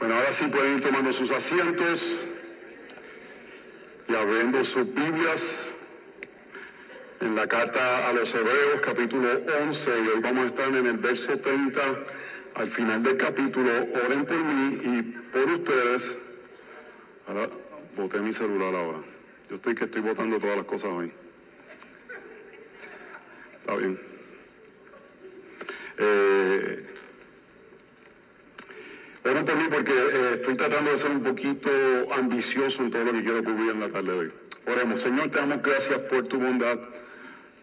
Bueno, ahora sí pueden ir tomando sus asientos y abriendo sus Biblias en la carta a los Hebreos capítulo 11 y hoy vamos a estar en el verso 30 al final del capítulo. Oren por mí y por ustedes. Ahora boté mi celular ahora. Yo estoy que estoy botando todas las cosas hoy. Está bien. Eh, oren por mí porque eh, estoy tratando de ser un poquito ambicioso en todo lo que quiero cubrir en la tarde de hoy. Oremos, Señor, te damos gracias por tu bondad,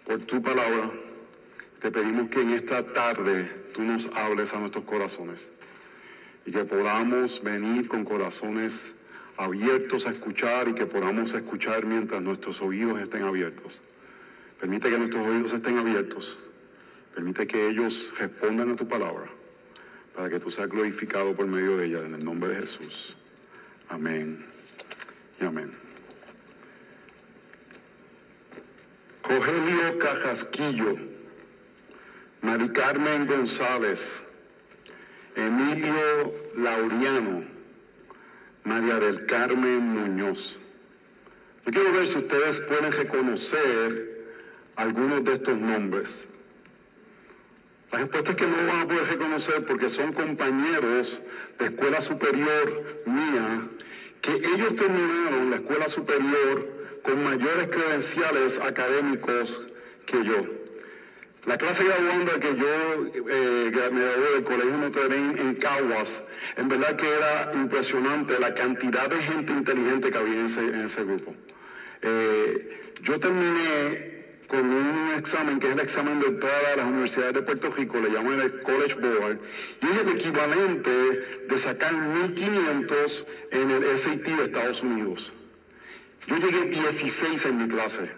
por tu palabra. Te pedimos que en esta tarde tú nos hables a nuestros corazones y que podamos venir con corazones abiertos a escuchar y que podamos escuchar mientras nuestros oídos estén abiertos. Permite que nuestros oídos estén abiertos. Permite que ellos respondan a tu palabra para que tú seas glorificado por medio de ella en el nombre de Jesús. Amén y amén. Rogelio Cajasquillo, Mari Carmen González, Emilio Laureano, María del Carmen Muñoz. Yo quiero ver si ustedes pueden reconocer algunos de estos nombres. La respuesta es que no van a poder reconocer porque son compañeros de escuela superior mía, que ellos terminaron la escuela superior con mayores credenciales académicos que yo. La clase graduanda que yo eh, me gradué del Colegio Notre Dame en Caguas, en verdad que era impresionante la cantidad de gente inteligente que había en ese, grupo. Eh, yo terminé con un examen que es el examen de todas las universidades de Puerto Rico, le llaman el College Board, y es el equivalente de sacar 1.500 en el SAT de Estados Unidos. Yo llegué 16 en mi clase.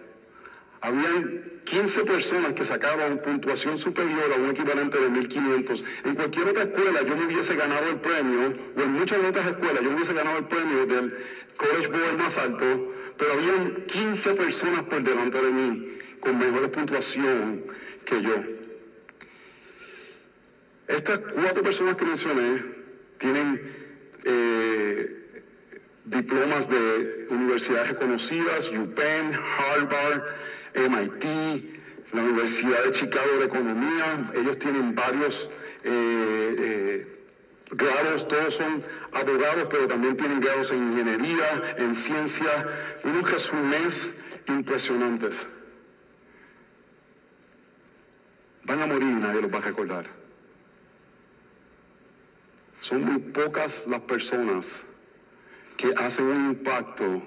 Habían 15 personas que sacaban puntuación superior a un equivalente de 1.500. En cualquier otra escuela yo me hubiese ganado el premio, o en muchas otras escuelas yo me hubiese ganado el premio del College Board más alto, pero habían 15 personas por delante de mí con mejor puntuación que yo. Estas cuatro personas que mencioné tienen eh, diplomas de universidades reconocidas, UPenn, Harvard, MIT, la Universidad de Chicago de Economía. Ellos tienen varios eh, eh, grados, todos son abogados, pero también tienen grados en ingeniería, en ciencia, unos resúmenes impresionantes. Van a morir y nadie los va a recordar. Son muy pocas las personas que hacen un impacto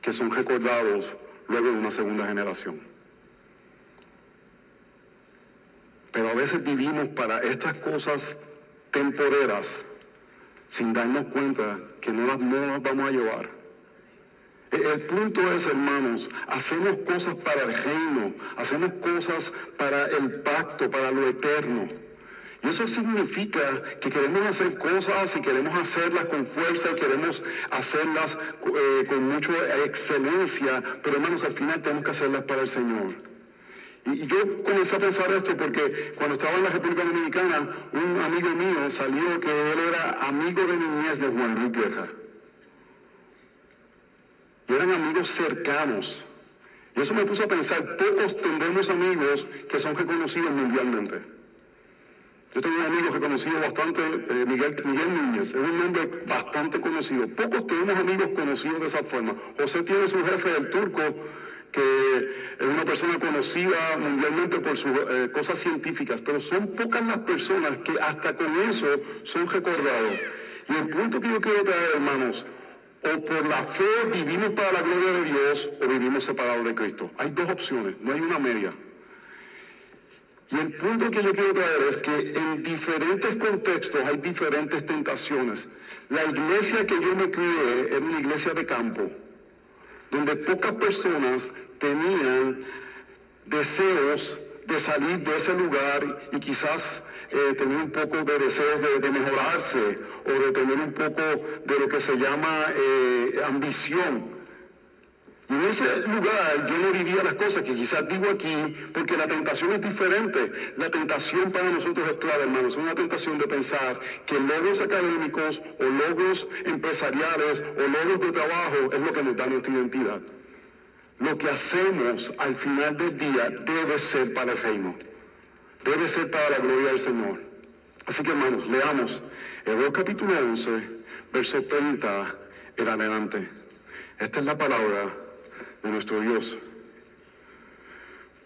que son recordados luego de una segunda generación. Pero a veces vivimos para estas cosas temporeras sin darnos cuenta que no las, no las vamos a llevar. El punto es, hermanos, hacemos cosas para el reino, hacemos cosas para el pacto, para lo eterno. Y eso significa que queremos hacer cosas y queremos hacerlas con fuerza y queremos hacerlas eh, con mucha excelencia, pero hermanos, al final tenemos que hacerlas para el Señor. Y, yo comencé a pensar esto porque cuando estaba en la República Dominicana, un amigo mío salió que él era amigo de niñez de Juan Luis Guerra. Y eran amigos cercanos. Y eso me puso a pensar, pocos tendremos amigos que son reconocidos mundialmente. Yo tengo un amigo reconocido bastante, eh, Miguel, Miguel Núñez, es un nombre bastante conocido. Pocos tenemos amigos conocidos de esa forma. José tiene su jefe, el turco, que es una persona conocida mundialmente por sus eh, cosas científicas, pero son pocas las personas que hasta con eso son recordados. Y el punto que yo quiero traer, hermanos, o por la fe vivimos para la gloria de Dios o vivimos separados de Cristo. Hay dos opciones, no hay una media. Y el punto que yo quiero traer es que en diferentes contextos hay diferentes tentaciones. La iglesia que yo me crié era una iglesia de campo, donde pocas personas tenían deseos de salir de ese lugar y quizás eh, tener un poco de deseos de, mejorarse o de tener un poco de lo que se llama eh, ambición. Y en ese lugar yo no diría las cosas que quizás digo aquí, porque la tentación es diferente. La tentación para nosotros es clara, hermanos. Es una tentación de pensar que logros académicos o logros empresariales o logros de trabajo es lo que nos da nuestra identidad. Lo que hacemos al final del día debe ser para el reino. Debe ser para la gloria del Señor. Así que hermanos, leamos Hebreos capítulo 11, verso 30 en adelante. Esta es la palabra de nuestro Dios.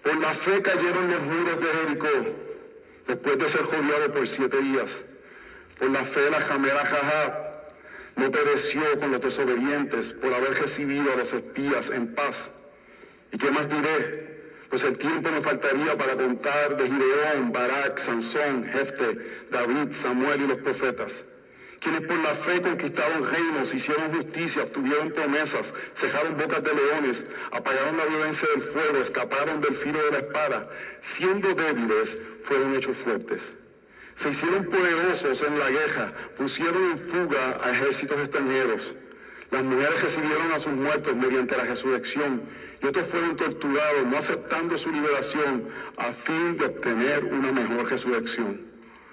Por la fe cayeron los muros de Jericó después de ser jodiado por siete días. Por la fe la jamera Jajab no pereció con los desobedientes por haber recibido a los espías en paz. ¿Y qué más diré? Pues el tiempo me faltaría para contar de Gideón, Barak, Sansón, Jefte, David, Samuel y los profetas quienes por la fe conquistaron reinos, hicieron justicia, obtuvieron promesas, cejaron bocas de leones, apagaron la violencia del fuego, escaparon del filo de la espada, siendo débiles, fueron hechos fuertes. Se hicieron poderosos en la guerra, pusieron en fuga a ejércitos extranjeros. Las mujeres recibieron a sus muertos mediante la resurrección y otros fueron torturados, no aceptando su liberación, a fin de obtener una mejor resurrección.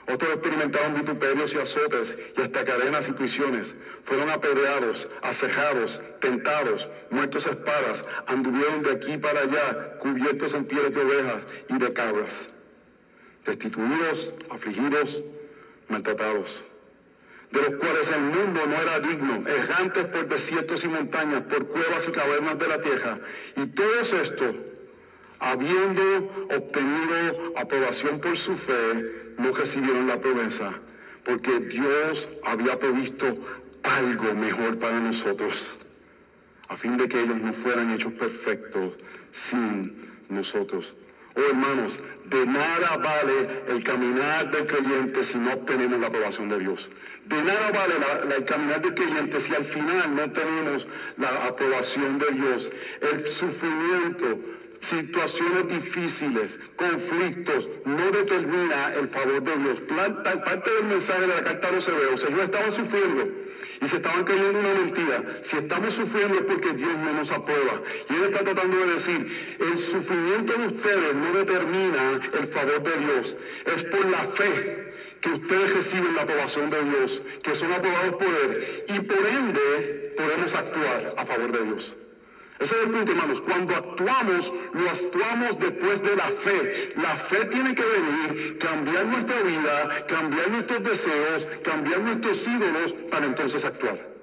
Otros experimentaron vituperios y azotes y hasta cadenas y prisiones. Fueron apedreados, acejados, tentados, muertos a espadas, anduvieron de aquí para allá, cubiertos en pieles de ovejas y de cabras, destituidos, afligidos, maltratados, de los cuales el mundo no era digno, errantes por desiertos y montañas, por cuevas y cavernas de la tierra. Y todos estos, habiendo obtenido aprobación por su fe, no recibieron la promesa porque Dios había previsto algo mejor para nosotros, a fin de que ellos no fueran hechos perfectos sin nosotros. Oh hermanos, de nada vale el caminar del creyente si no obtenemos la aprobación de Dios. De nada vale el caminar del creyente si al final no tenemos la aprobación de Dios. El sufrimiento, situaciones difíciles, conflictos, no determina el favor de Dios. Parte del mensaje de la carta a los hebreos, ellos estaban sufriendo y se estaban creyendo una mentira. Si estamos sufriendo es porque Dios no nos aprueba. Y Él está tratando de decir, el sufrimiento de ustedes no determina el favor de Dios, es por la fe que ustedes reciben la aprobación de Dios, que son aprobados por Él, y por ende podemos actuar a favor de Dios. Ese es el punto, hermanos. Cuando actuamos, lo actuamos después de la fe. La fe tiene que venir, cambiar nuestra vida, cambiar nuestros deseos, cambiar nuestros ídolos para entonces actuar.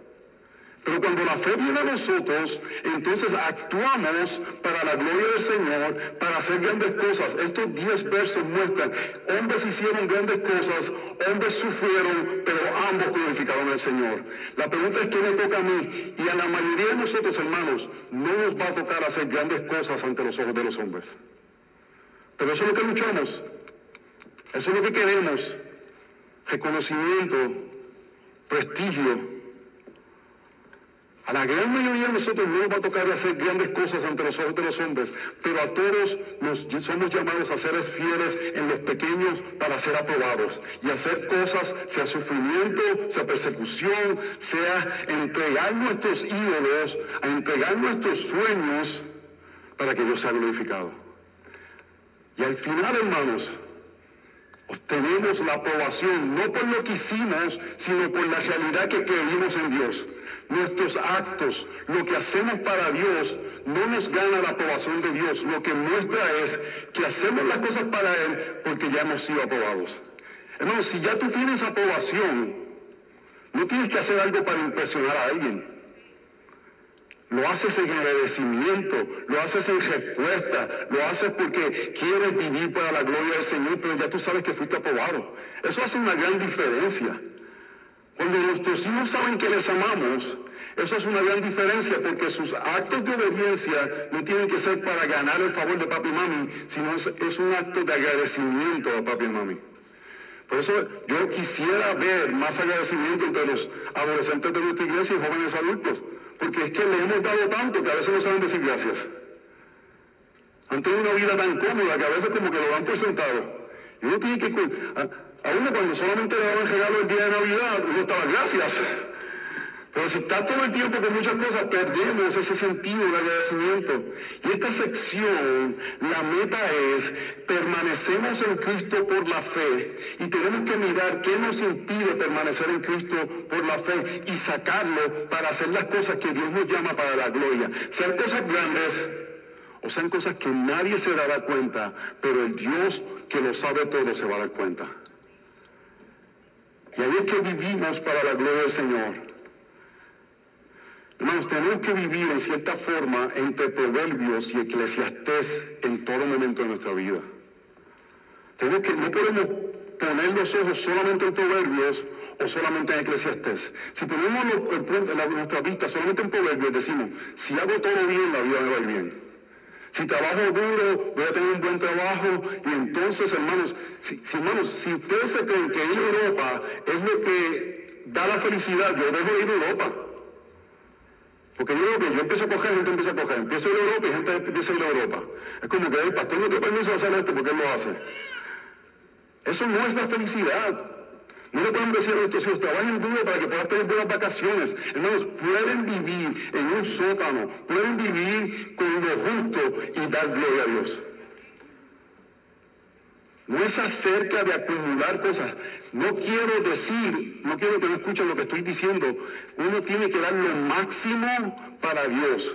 Pero cuando la fe viene a nosotros, entonces actuamos para la gloria del Señor, para hacer grandes cosas. Estos diez versos muestran, hombres hicieron grandes cosas, hombres sufrieron, pero ambos glorificaron al Señor. La pregunta es, ¿qué me toca a mí? Y a la mayoría de nosotros, hermanos, no nos va a tocar hacer grandes cosas ante los ojos de los hombres. Pero eso es lo que luchamos. Eso es lo que queremos. Reconocimiento, prestigio, a la gran mayoría de nosotros no nos va a tocar hacer grandes cosas ante los ojos de los hombres, pero a todos nos somos llamados a ser fieles en los pequeños para ser aprobados y hacer cosas, sea sufrimiento, sea persecución, sea entregar nuestros ídolos, a entregar nuestros sueños para que Dios sea glorificado. Y al final, hermanos, obtenemos la aprobación no por lo que hicimos, sino por la realidad que creímos en Dios nuestros actos, lo que hacemos para Dios, no nos gana la aprobación de Dios. Lo que muestra es que hacemos las cosas para Él porque ya hemos sido aprobados. Hermano, si ya tú tienes aprobación, no tienes que hacer algo para impresionar a alguien. Lo haces en agradecimiento, lo haces en respuesta, lo haces porque quieres vivir para la gloria del Señor, pero ya tú sabes que fuiste aprobado. Eso hace una gran diferencia. Cuando nuestros hijos saben que les amamos, eso es una gran diferencia porque sus actos de obediencia no tienen que ser para ganar el favor de papi y mami, sino es, un acto de agradecimiento a papi y mami. Por eso yo quisiera ver más agradecimiento entre los adolescentes de nuestra iglesia y jóvenes adultos, porque es que le hemos dado tanto que a veces no saben decir gracias. Han tenido una vida tan cómoda que a veces como que lo dan por sentado. Y uno tiene que a uno cuando solamente le daban regalo el día de Navidad, uno estaba, gracias. Pero si está todo el tiempo con muchas cosas, perdemos ese sentido de agradecimiento. Y esta sección, la meta es, permanecemos en Cristo por la fe y tenemos que mirar qué nos impide permanecer en Cristo por la fe y sacarlo para hacer las cosas que Dios nos llama para la gloria. Sean cosas grandes o sean cosas que nadie se dará cuenta, pero el Dios que lo sabe todo se va a dar cuenta. Y ahí que vivimos para la gloria del Señor. Hermanos, tenemos que vivir en cierta forma entre proverbios y eclesiastés en todo momento de nuestra vida. Tenemos que, no podemos poner los ojos solamente en proverbios o solamente en eclesiastés. Si ponemos nuestra vista solamente en proverbios, decimos, si hago todo bien, la vida me va a ir bien. Si trabajo duro, voy a tener un buen trabajo. Y entonces, hermanos, si, hermanos, si ustedes se creen que ir a Europa es lo que da la felicidad, yo dejo de ir a Europa. Porque yo creo que yo empiezo a coger, gente empieza a coger. Empiezo a ir a Europa y gente empieza a ir a Europa. Es como que el pastor no tiene permiso hacer esto porque él lo hace. Eso no es la felicidad. No le pueden decir a hijos, trabajen duro para que puedan tener buenas vacaciones. Hermanos, pueden vivir en un sótano, pueden vivir con lo justo y dar gloria a Dios. No es acerca de acumular cosas. No quiero decir, no quiero que no escuchen lo que estoy diciendo. Uno tiene que dar lo máximo para Dios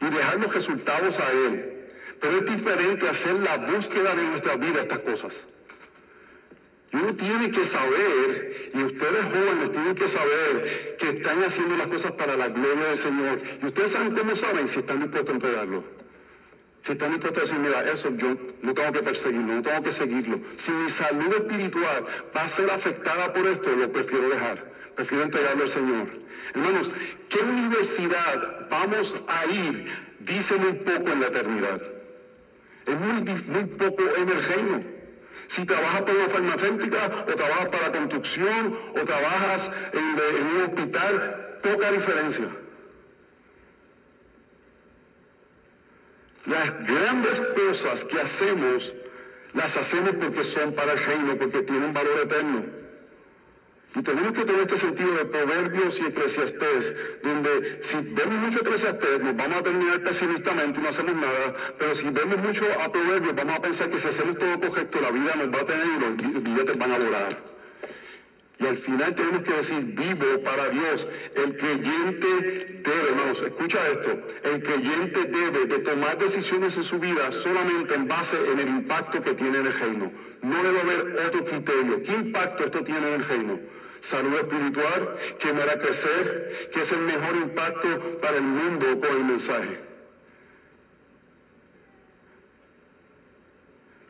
y dejar los resultados a Él. Pero es diferente hacer la búsqueda de nuestra vida estas cosas. Uno tiene que saber, y ustedes jóvenes tienen que saber que están haciendo las cosas para la gloria del Señor. Y ustedes saben cómo saben si están dispuestos a entregarlo. Si están dispuestos a decir, mira, eso yo no tengo que perseguirlo, no tengo que seguirlo. Si mi salud espiritual va a ser afectada por esto, lo prefiero dejar. Prefiero entregarlo al Señor. Hermanos, ¿qué universidad vamos a ir? Dice muy poco en la eternidad. Es muy, muy poco en el reino. Si trabajas para una farmacéutica, o trabajas para construcción, o trabajas en un hospital, poca diferencia. Las grandes cosas que hacemos, las hacemos porque son para el reino, porque tienen valor eterno. Y tenemos que tener este sentido de proverbios y eclesiastés, donde si vemos mucho eclesiastés nos vamos a terminar pesimistamente y no hacemos nada, pero si vemos mucho a proverbios vamos a pensar que si hacemos todo correcto la vida nos va a tener y los billetes van a volar. Y al final tenemos que decir, vivo para Dios. El creyente debe, hermanos, escucha esto, el creyente debe de tomar decisiones en su vida solamente en base en el impacto que tiene en el reino. No debe haber otro criterio. ¿Qué impacto esto tiene en el reino? Salud espiritual, que me hará crecer, que es el mejor impacto para el mundo con el mensaje.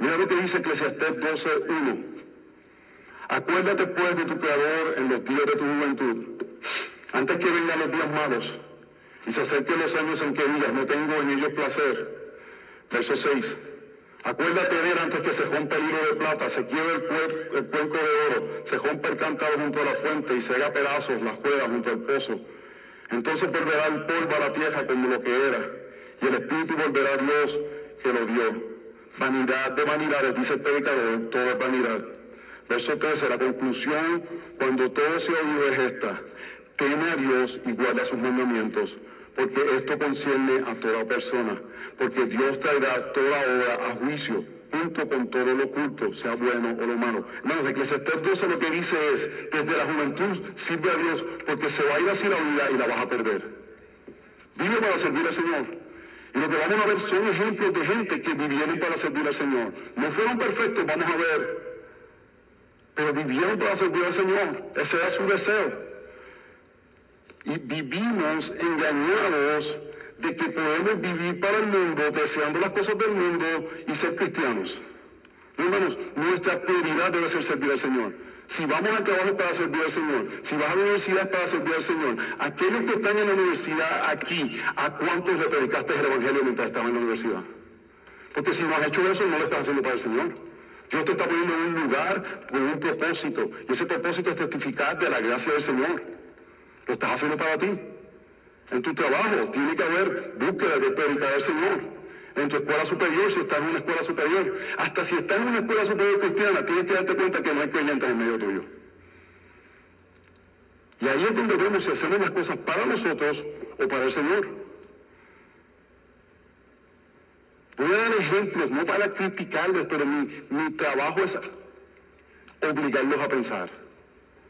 Mira lo que dice Eclesiastés 12.1. Acuérdate pues de tu Creador en los días de tu juventud, antes que vengan los días malos y se acerquen los años en que digas, no tengo en ellos placer. Verso 6. Acuérdate de él antes que se rompa el hilo de plata, se quiebre el, el cuenco de oro, se rompa el cántaro junto a la fuente y se haga pedazos la juega junto al pozo. Entonces volverá el polvo a la tierra como lo que era, y el espíritu volverá a Dios que lo dio. Vanidad de vanidades, dice el predicador, todo es vanidad. Verso 13, la conclusión, cuando todo se oído es esta, teme a Dios y guarda sus mandamientos, porque esto concierne a toda persona, porque Dios traerá toda obra a juicio, junto con todo lo oculto, sea bueno o lo malo. Hermanos, Eclesiastés 12 lo que dice es, desde la juventud sirve a Dios, porque se va a ir así la vida y la vas a perder. Vive para servir al Señor. Y lo que vamos a ver son ejemplos de gente que vivieron para servir al Señor. No fueron perfectos, vamos a ver pero vivieron para servir al Señor. Ese era su deseo. Y vivimos engañados de que podemos vivir para el mundo, deseando las cosas del mundo y ser cristianos. nuestra prioridad debe ser servir al Señor. Si vamos al trabajo para servir al Señor, si vas a la universidad para servir al Señor, aquellos que están en la universidad aquí, ¿a cuántos le predicaste el Evangelio mientras estaban en la universidad? Porque si no has hecho eso, no lo estás haciendo para el Señor. Dios te está poniendo en un lugar con un propósito. Y ese propósito es testificar de la gracia del Señor. Lo estás haciendo para ti. En tu trabajo tiene que haber búsqueda de predicar al Señor. En tu escuela superior, si estás en una escuela superior, hasta si estás en una escuela superior cristiana, tienes que darte cuenta que no hay creyentes en medio tuyo. Y ahí es donde vemos si hacemos las cosas para nosotros o para el Señor. Voy a dar ejemplos, no para criticarlos, pero mi, mi trabajo es obligarlos a pensar.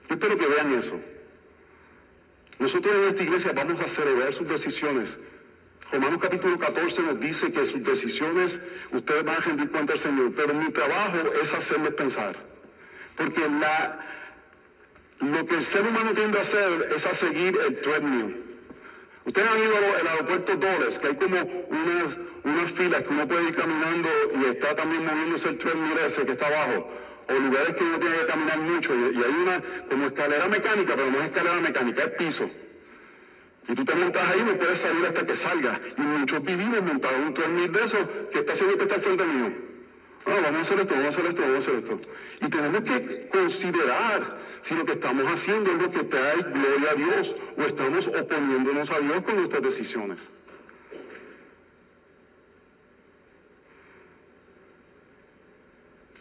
Yo espero que vean eso. Nosotros en esta iglesia vamos a celebrar sus decisiones. Romanos capítulo 14 nos dice que sus decisiones ustedes van a rendir cuenta al Señor, pero mi trabajo es hacerles pensar. Porque la, lo que el ser humano tiende a hacer es a seguir el treadmill. Ustedes han ido al aeropuerto Dulles, que hay como unas, unas filas que uno puede ir caminando y está también moviéndose el treadmill ese que está abajo o lugares que uno tiene que caminar mucho y, hay una como escalera mecánica, pero no es escalera mecánica, es piso. Y tú te montas ahí no puedes salir hasta que salga. Y muchos vivimos montados un 3000 de esos que está haciendo que está al frente mío. Ah, vamos a hacer esto, vamos a hacer esto, vamos a hacer esto. Y tenemos que considerar si lo que estamos haciendo es lo que trae gloria a Dios o estamos oponiéndonos a Dios con nuestras decisiones.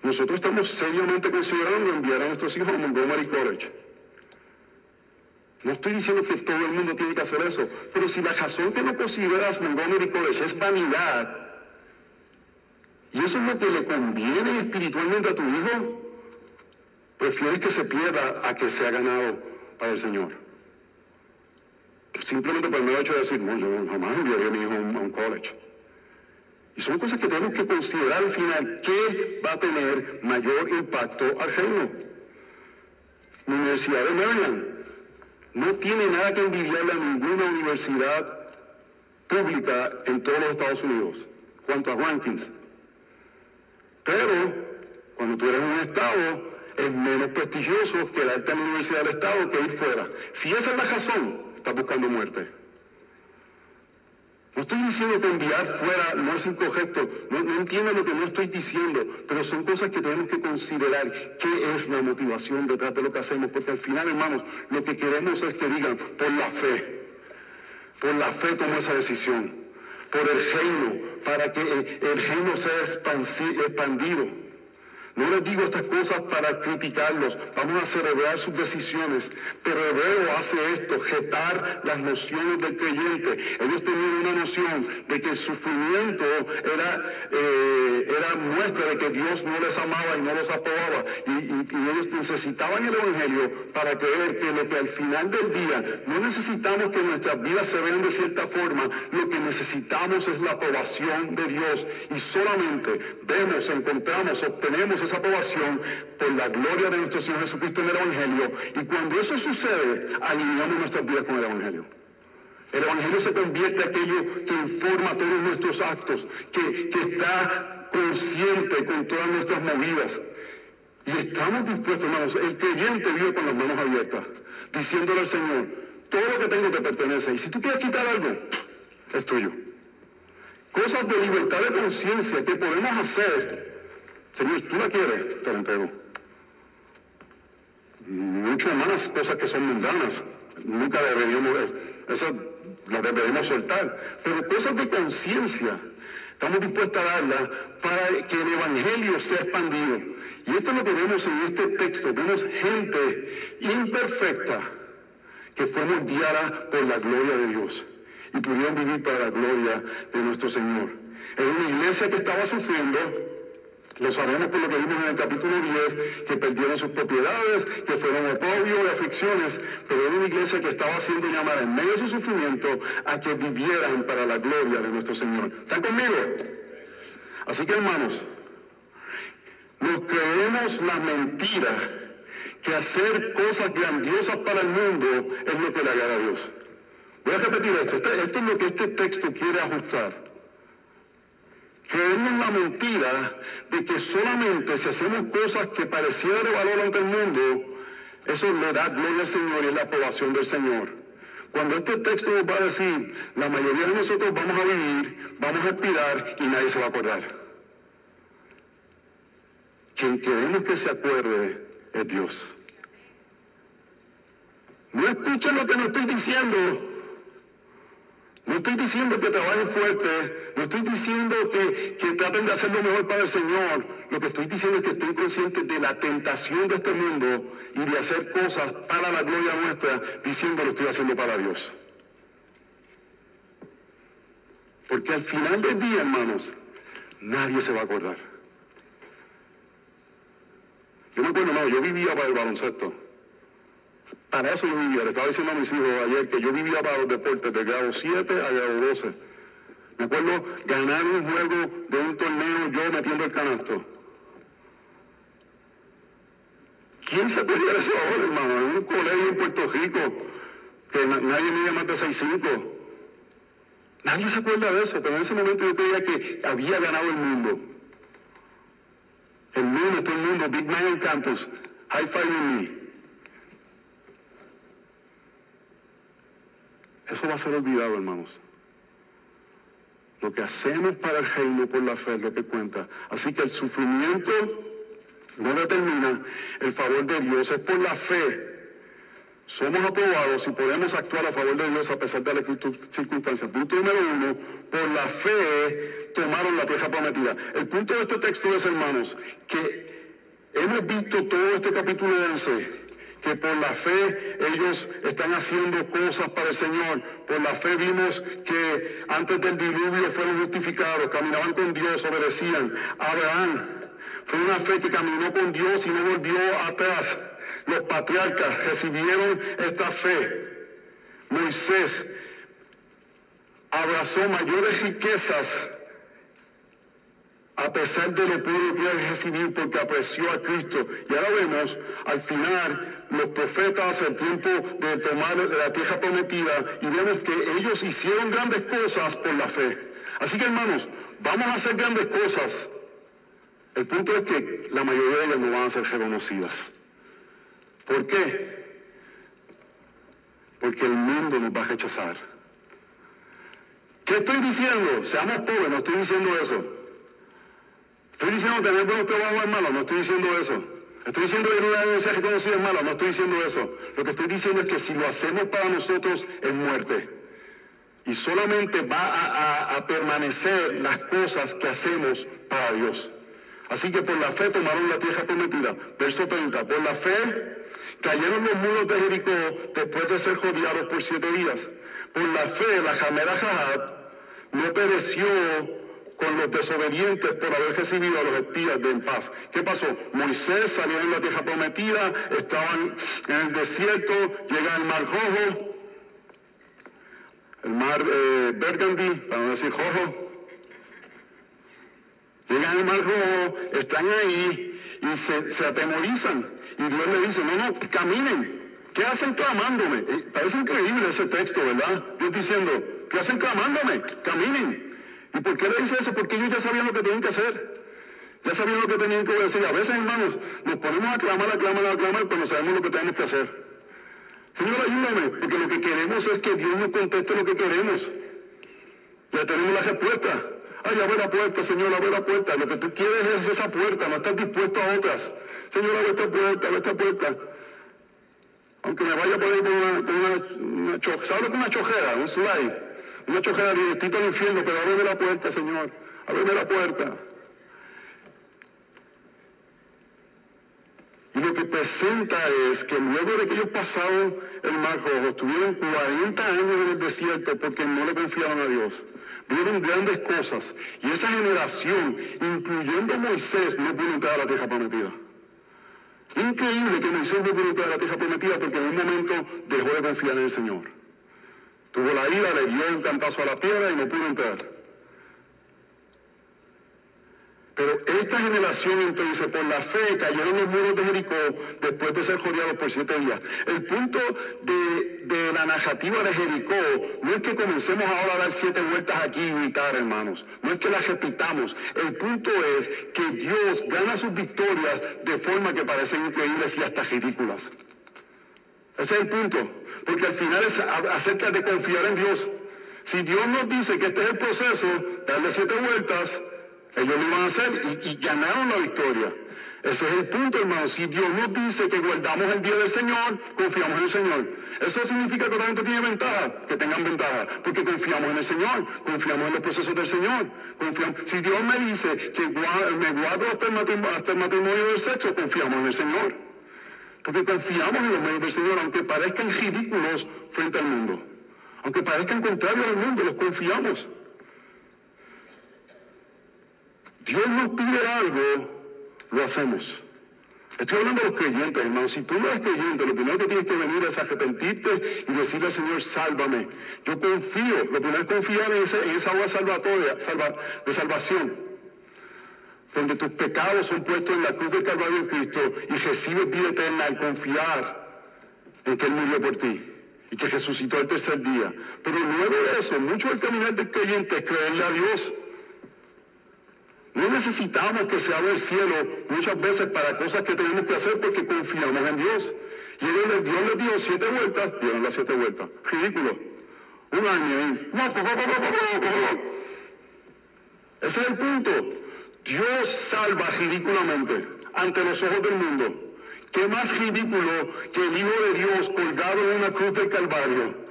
Nosotros estamos seriamente considerando enviar a nuestros hijos a Montgomery College. No estoy diciendo que todo el mundo tiene que hacer eso, pero si la razón que no consideras Montgomery College es vanidad, y eso es lo que le conviene espiritualmente a tu hijo, prefieres que se pierda a que sea ganado para el Señor. Simplemente por el mero hecho de decir, no, yo jamás enviaría a mi hijo a un college. Y son cosas que tenemos que considerar al final. ¿Qué va a tener mayor impacto al reino? La Universidad de Maryland no tiene nada que envidiarle a ninguna universidad pública en todos los Estados Unidos, cuanto a rankings. Pero cuando tú eres un Estado, es menos prestigioso en la Universidad del Estado que ir fuera. Si esa es la razón, estás buscando muerte. No estoy diciendo que enviar fuera no es incorrecto, no, no entiendo lo que no estoy diciendo, pero son cosas que tenemos que considerar. ¿Qué es la motivación detrás de lo que hacemos? Porque al final, hermanos, lo que queremos es que digan, por la fe, por la fe tomo esa decisión, por el reino, para que el, reino sea expandido. No les digo estas cosas para criticarlos, vamos a celebrar sus decisiones, pero Hebreo hace esto, jetar las nociones del creyente. Ellos tenían una noción de que el sufrimiento era, eh, era muestra de que Dios no les amaba y no los aprobaba. Y, ellos necesitaban el Evangelio para creer que lo que al final del día no necesitamos que nuestras vidas se vean de cierta forma, lo que necesitamos es la aprobación de Dios. Y solamente vemos, encontramos, obtenemos esa aprobación por la gloria de nuestro Señor Jesucristo en el Evangelio. Y cuando eso sucede, alineamos nuestras vidas con el Evangelio. El Evangelio se convierte en aquello que informa todos nuestros actos, que, que está consciente con todas nuestras movidas. Y estamos dispuestos, hermanos, el creyente vive con las manos abiertas, diciéndole al Señor, todo lo que tengo te pertenece. Y si tú quieres quitar algo, es tuyo. Cosas de libertad de conciencia que podemos hacer Señor, tú la quieres, te la. Mucho más cosas que son mundanas. Nunca deberíamos, esas las deberíamos soltar. Pero cosas de conciencia, estamos dispuestos a darlas para que el Evangelio sea expandido. Y esto es lo que vemos en este texto. Vemos gente imperfecta que fue moldeada por la gloria de Dios y pudieron vivir para la gloria de nuestro Señor. En una iglesia que estaba sufriendo, lo sabemos por lo que vimos en el capítulo 10, que perdieron sus propiedades, que fueron oprobio de aflicciones, pero era una iglesia que estaba siendo llamada en medio de su sufrimiento a que vivieran para la gloria de nuestro Señor. ¿Están conmigo? Así que hermanos, nos creemos la mentira que hacer cosas grandiosas para el mundo es lo que le agrada a Dios. Voy a repetir esto. Este, esto es lo que este texto quiere ajustar. Creemos la mentira de que solamente si hacemos cosas que parecieran de valor ante el mundo, eso le da gloria al Señor y es la aprobación del Señor. Cuando este texto nos va a decir, la mayoría de nosotros vamos a vivir, vamos a expirar y nadie se va a acordar. Quien queremos que se acuerde es Dios. No escuchen lo que no estoy diciendo. No estoy diciendo que trabajen fuerte, no estoy diciendo que, que, traten de hacer lo mejor para el Señor. Lo que estoy diciendo es que estoy consciente de la tentación de este mundo y de hacer cosas para la gloria nuestra, diciendo lo estoy haciendo para Dios. Porque al final del día, hermanos, nadie se va a acordar. Yo me acuerdo, no, yo vivía para el baloncesto. Para eso yo vivía. Le estaba diciendo a mis hijos ayer que yo vivía para los deportes de grado 7 a grado 12. Me acuerdo ganar un juego de un torneo yo metiendo el canasto. ¿Quién se de eso ahora, hermano? En un colegio en Puerto Rico que nadie mide más de 6'5". Nadie se acuerda de eso, pero en ese momento yo creía que había ganado el mundo. El mundo, todo el mundo, Big Man Campus, High Five with me. Eso va a ser olvidado, hermanos. Lo que hacemos para el reino por la fe es lo que cuenta. Así que el sufrimiento no determina el favor de Dios, es por la fe. Somos aprobados y podemos actuar a favor de Dios a pesar de las circunstancias. Punto número uno, por la fe tomaron la tierra prometida. El punto de este texto es, hermanos, que hemos visto todo este capítulo 11 que por la fe ellos están haciendo cosas para el Señor. Por la fe vimos que antes del diluvio fueron justificados, caminaban con Dios, obedecían. Abraham fue una fe que caminó con Dios y no volvió atrás. Los patriarcas recibieron esta fe. Moisés abrazó mayores riquezas a pesar de lo poco que recibir porque apreció a Cristo. Y ahora vemos al final los profetas el tiempo de tomar la tierra prometida y vemos que ellos hicieron grandes cosas por la fe. Así que hermanos, vamos a hacer grandes cosas. El punto es que la mayoría de ellas no van a ser reconocidas. ¿Por qué? Porque el mundo nos va a rechazar. ¿Qué estoy diciendo? Seamos pobres, no estoy diciendo eso. Estoy diciendo tener buenos trabajos es malo, no estoy diciendo eso. Estoy diciendo que una mensaje conocida es malo, no estoy diciendo eso. Lo que estoy diciendo es que si lo hacemos para nosotros es muerte. Y solamente va a, permanecer las cosas que hacemos para Dios. Así que por la fe tomaron la tierra prometida. Verso 30. Por la fe cayeron los muros de Jericó después de ser jodiados por siete días. Por la fe la jamera Jahab no pereció con los desobedientes por haber recibido a los espías de en paz. ¿Qué pasó? Moisés salió en la tierra prometida, estaban en el desierto, llega el mar rojo, el mar eh, para no decir rojo. Llegan al mar rojo, están ahí y se, atemorizan. Y Dios le dice, no, no, caminen. ¿Qué hacen clamándome? Eh, parece increíble ese texto, ¿verdad? Dios diciendo, ¿qué hacen clamándome? Caminen. ¿Y por qué le dice eso? Porque ellos ya sabían lo que tenían que hacer. Ya sabían lo que tenían que decir. A veces, hermanos, nos ponemos a clamar, a clamar, a clamar cuando sabemos lo que tenemos que hacer. Señor, ayúdame, porque lo que queremos es que Dios nos conteste lo que queremos. Ya tenemos la respuesta. Ay, abre la puerta, Señor, abre la puerta. Lo que tú quieres es esa puerta, no estás dispuesto a otras. Señor, abre esta puerta, abre esta puerta. Aunque me vaya por ahí por una, por una, una, ¿sabes una chojera? Un slide. Una chojera directito al infierno, pero ábreme la puerta, Señor. Ábreme la puerta. Y lo que presenta es que luego de que ellos pasaron el mar rojo, estuvieron 40 años en el desierto porque no le confiaban a Dios. Vieron grandes cosas. Y esa generación, incluyendo Moisés, no pudo entrar a la tierra prometida. Increíble que Moisés no pudo entrar a la tierra prometida porque en un momento dejó de confiar en el Señor. Tuvo la ira, le dio un cantazo a la piedra y no pudo entrar. Pero esta generación entonces por la fe cayeron los muros de Jericó después de ser jodeados por siete días. El punto de, la narrativa de Jericó no es que comencemos ahora a dar siete vueltas aquí y gritar, hermanos. No es que las repitamos. El punto es que Dios gana sus victorias de forma que parecen increíbles y hasta ridículas. Ese es el punto. Porque al final es acerca de confiar en Dios. Si Dios nos dice que este es el proceso, darle siete vueltas, ellos lo iban a hacer y, ganaron la victoria. Ese es el punto, hermano. Si Dios nos dice que guardamos el día del Señor, confiamos en el Señor. Eso significa que la gente tiene ventaja, que tengan ventaja, porque confiamos en el Señor, confiamos en los procesos del Señor. Confiamos. Si Dios me dice que me guardo hasta el matrimonio del sexo, confiamos en el Señor. Porque confiamos en los medios del Señor, aunque parezcan ridículos frente al mundo. Aunque parezcan contrarios al mundo, los confiamos. Dios nos pide algo lo hacemos. Estoy hablando de los creyentes, hermano. Si tú no eres creyente, lo primero que tienes que venir es arrepentirte y decirle al Señor, sálvame. Yo confío, lo primero es confiar en, esa agua salvatoria, de salvación, donde tus pecados son puestos en la cruz del Calvario de Cristo y recibes vida eterna al confiar en que Él murió por ti y que resucitó el tercer día. Pero luego de eso, mucho del caminar del creyente es creerle a Dios no necesitamos que se abra el cielo muchas veces para cosas que tenemos que hacer porque confiamos en Dios. Y Dios les dio siete vueltas, dieron las siete vueltas. Ridículo. Un año ahí. Ese es el punto. Dios salva ridículamente ante los ojos del mundo. ¿Qué más ridículo que el Hijo de Dios colgado en una cruz del Calvario?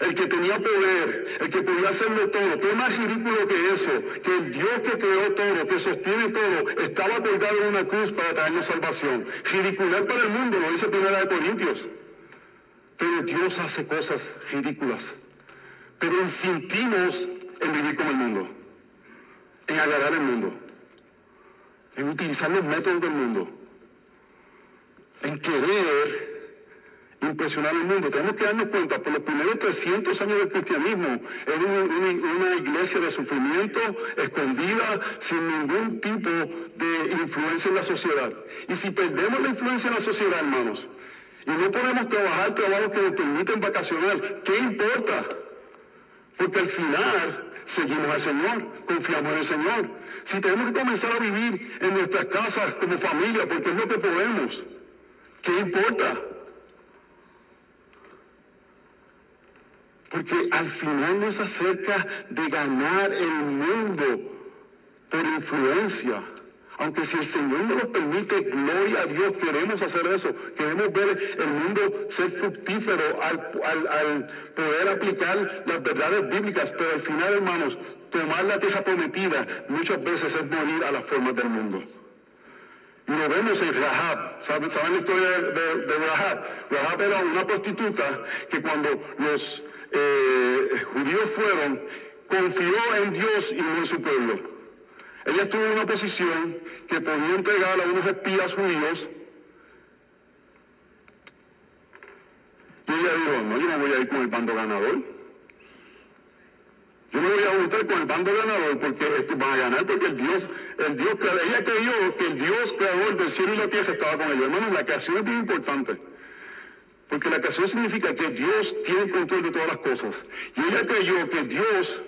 el que tenía poder, el que podía hacerlo todo. ¿Qué más ridículo que eso? Que el Dios que creó todo, que sostiene todo, estaba colgado en una cruz para traernos salvación. Ridicular para el mundo, lo dice Primera de Corintios. Pero Dios hace cosas ridículas. Pero insistimos en vivir como el mundo, en agradar al mundo, en utilizar los métodos del mundo, en querer impresionar al mundo. Tenemos que darnos cuenta, por los primeros 300 años del cristianismo, era una, iglesia de sufrimiento, escondida, sin ningún tipo de influencia en la sociedad. Y si perdemos la influencia en la sociedad, hermanos, y no podemos trabajar trabajos que nos permiten vacacionar, ¿qué importa? Porque al final seguimos al Señor, confiamos en el Señor. Si tenemos que comenzar a vivir en nuestras casas como familia, porque es lo que podemos, ¿qué importa? Porque al final nos acerca de ganar el mundo por influencia. Aunque si el Señor no nos permite, gloria a Dios, queremos hacer eso. Queremos ver el mundo ser fructífero al, poder aplicar las verdades bíblicas. Pero al final, hermanos, tomar la tierra prometida muchas veces es morir a las formas del mundo. Y lo vemos en Rahab. ¿Saben, la historia de, de Rahab? Rahab era una prostituta que cuando los eh, judíos fueron, confió en Dios y no en su pueblo. Ella estuvo en una posición que podía entregar a unos espías judíos. Y ella dijo, no, yo no voy a ir con el bando ganador. Yo no voy a juntar con el bando ganador porque esto van a ganar porque el Dios, el Dios, ella creyó que el Dios creador del cielo y la tierra estaba con ellos. Hermanos, la creación es bien importante. Porque la creación significa que Dios tiene control de todas las cosas. Y ella creyó que Dios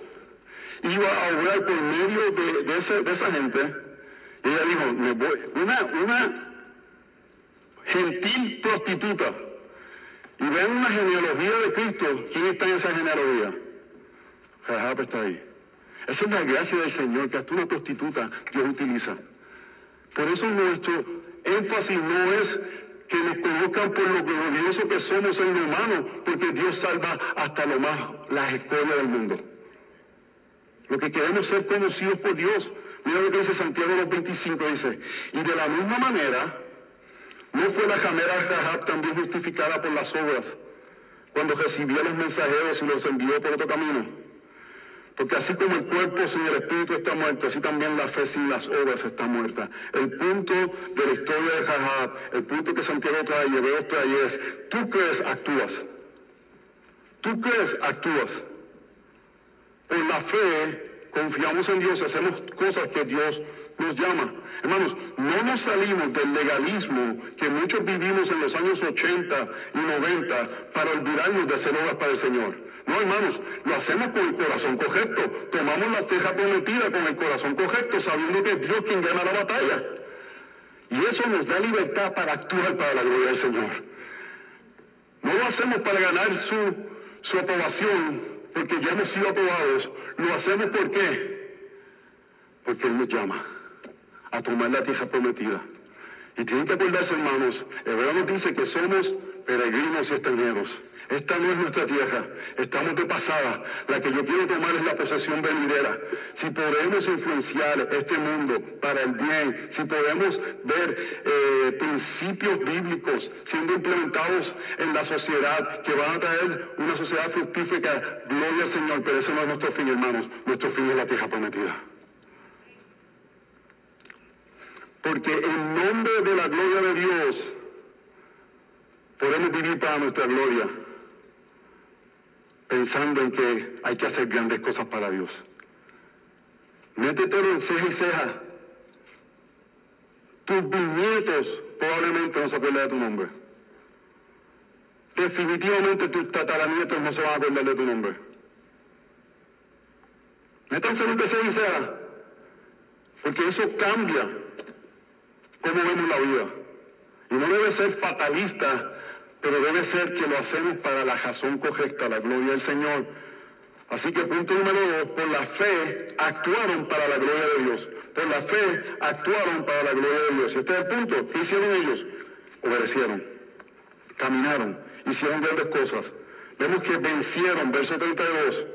iba a obrar por medio de, esa, gente. Y ella dijo, me voy. Una, una gentil prostituta. Y vean una genealogía de Cristo. ¿Quién está en esa genealogía? Rahab está ahí. Esa es la gracia del Señor, que hasta una prostituta Dios utiliza. Por eso nuestro énfasis no es que nos conozcan por lo glorioso que somos en lo humano, porque Dios salva hasta lo más, las escuelas del mundo. Lo que queremos ser conocidos por Dios. Mira lo que dice Santiago 2.25, dice, y de la misma manera, no fue la jamera Rahab también justificada por las obras, cuando recibió los mensajeros y los envió por otro camino. Porque así como el cuerpo sin el espíritu está muerto, así también la fe sin las obras está muerta. El punto de la historia de Jajab, el punto que Santiago trae Hebreos trae es, tú crees, actúas. Tú crees, actúas. Por la fe confiamos en Dios y hacemos cosas que Dios nos llama. Hermanos, no nos salimos del legalismo que muchos vivimos en los años 80 y 90 para olvidarnos de hacer obras para el Señor. No, hermanos, lo hacemos con el corazón correcto. Tomamos la ceja prometida con el corazón correcto, sabiendo que es Dios quien gana la batalla. Y eso nos da libertad para actuar para la gloria del Señor. No lo hacemos para ganar su, su aprobación, porque ya hemos sido aprobados. Lo hacemos ¿por qué? Porque Él nos llama a tomar la tierra prometida. Y tienen que acordarse, hermanos, Hebreo nos dice que somos peregrinos y extranjeros. Esta no es nuestra tierra, estamos de pasada. La que yo quiero tomar es la posesión venidera. Si podemos influenciar este mundo para el bien, si podemos ver eh, principios bíblicos siendo implementados en la sociedad que van a traer una sociedad fructífera, gloria al Señor, pero ese no es nuestro fin, hermanos. Nuestro fin es la tierra prometida. Porque en nombre de la gloria de Dios podemos vivir para nuestra gloria pensando en que hay que hacer grandes cosas para Dios. Métetelo en ceja y ceja. Tus bisnietos probablemente no se acuerdan de tu nombre. Definitivamente tus tataranietos no se van a acordar de tu nombre. Métanse en ceja y ceja. Porque eso cambia cómo vemos la vida. Y no debe ser fatalista pero debe ser que lo hacemos para la razón correcta, la gloria del Señor. Así que punto número dos, por la fe actuaron para la gloria de Dios. Por la fe actuaron para la gloria de Dios. Este es el punto. ¿Qué hicieron ellos? Obedecieron, caminaron, hicieron grandes cosas. Vemos que vencieron, verso 32.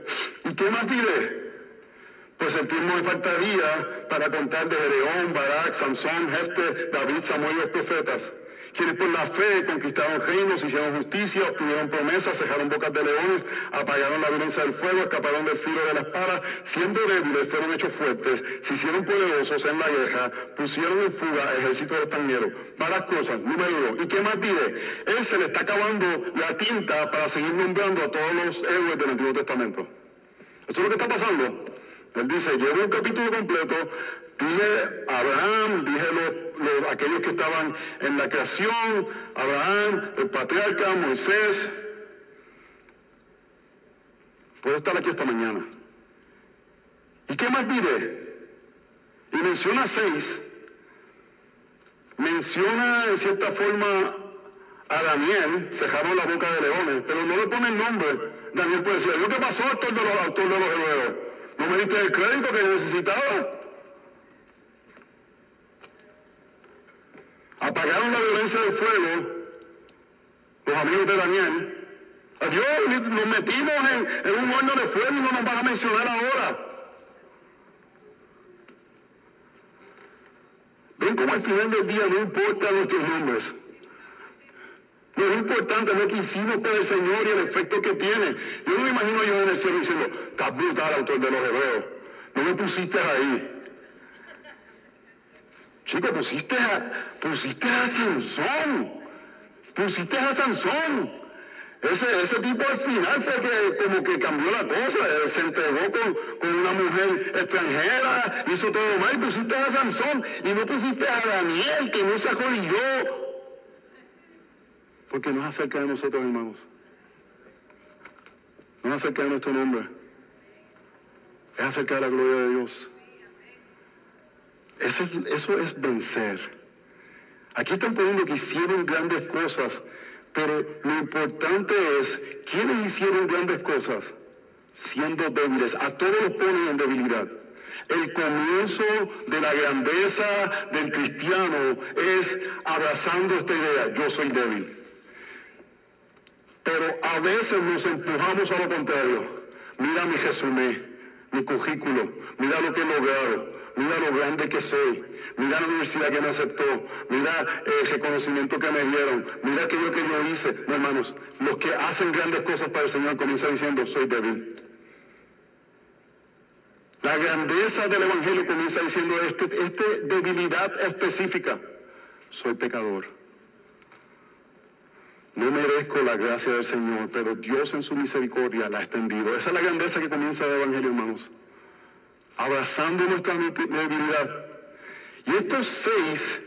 ¿Y qué más diré? Pues el tiempo me faltaría para contar de Gedeón, Barak, Sansón, Jefte, David, Samuel y los profetas quienes por la fe conquistaron reinos, hicieron justicia, obtuvieron promesas, cejaron bocas de leones, apagaron la violencia del fuego, escaparon del filo de la espada, siendo débiles fueron hechos fuertes, se hicieron poderosos en la guerra, pusieron en fuga ejércitos extranjeros. Varias cosas. Número uno. ¿Y qué más diré? Él se le está acabando la tinta para seguir nombrando a todos los héroes del Antiguo Testamento. Eso es lo que está pasando. Él dice, llevo un capítulo completo, dije Abraham, dije los, aquellos que estaban en la creación, Abraham, el patriarca, Moisés. Puedo estar aquí esta mañana. ¿Y qué más diré? Y menciona seis. Menciona en cierta forma a Daniel, cerraron la boca de leones, pero no le pone el nombre. Daniel puede decir, ¿lo que pasó, autor de los, autor de los hebreos? No me diste el crédito que necesitaba. Apagaron la violencia del fuego, los amigos de Daniel. Adiós, nos metimos en, un horno de fuego y no nos van a mencionar ahora. Ven como al final del día no importa nuestros nombres. Lo importante es lo que hicimos por el Señor y el efecto que tiene. Yo no me imagino yo en el cielo diciendo, estás brutal, autor de los hebreos. No me pusiste ahí. Chico, pusiste a, pusiste a Sansón. Pusiste a Sansón. Ese, ese tipo al final fue que como que cambió la cosa. se entregó con, con, una mujer extranjera, hizo todo mal. Pusiste a Sansón y no pusiste a Daniel, que no se yo porque no es acerca de nosotros, hermanos. No es acerca de nuestro nombre. Es acerca de la gloria de Dios. Eso es vencer. Aquí están poniendo que hicieron grandes cosas, pero lo importante es, ¿quiénes hicieron grandes cosas? Siendo débiles. A todos los ponen en debilidad. El comienzo de la grandeza del cristiano es abrazando esta idea, yo soy débil. Pero a veces nos empujamos a lo contrario. Mira mi Jesumé, mi currículo, mira lo que he logrado, mira lo grande que soy, mira la universidad que me aceptó, mira el reconocimiento que me dieron, mira aquello que yo hice. No, hermanos, los que hacen grandes cosas para el Señor comienzan diciendo, soy débil. La grandeza del Evangelio comienza diciendo esta este debilidad específica. Soy pecador. No merezco la gracia del Señor, pero Dios en su misericordia la ha extendido. Esa es la grandeza que comienza el Evangelio, hermanos. Abrazando nuestra debilidad. Y estos seis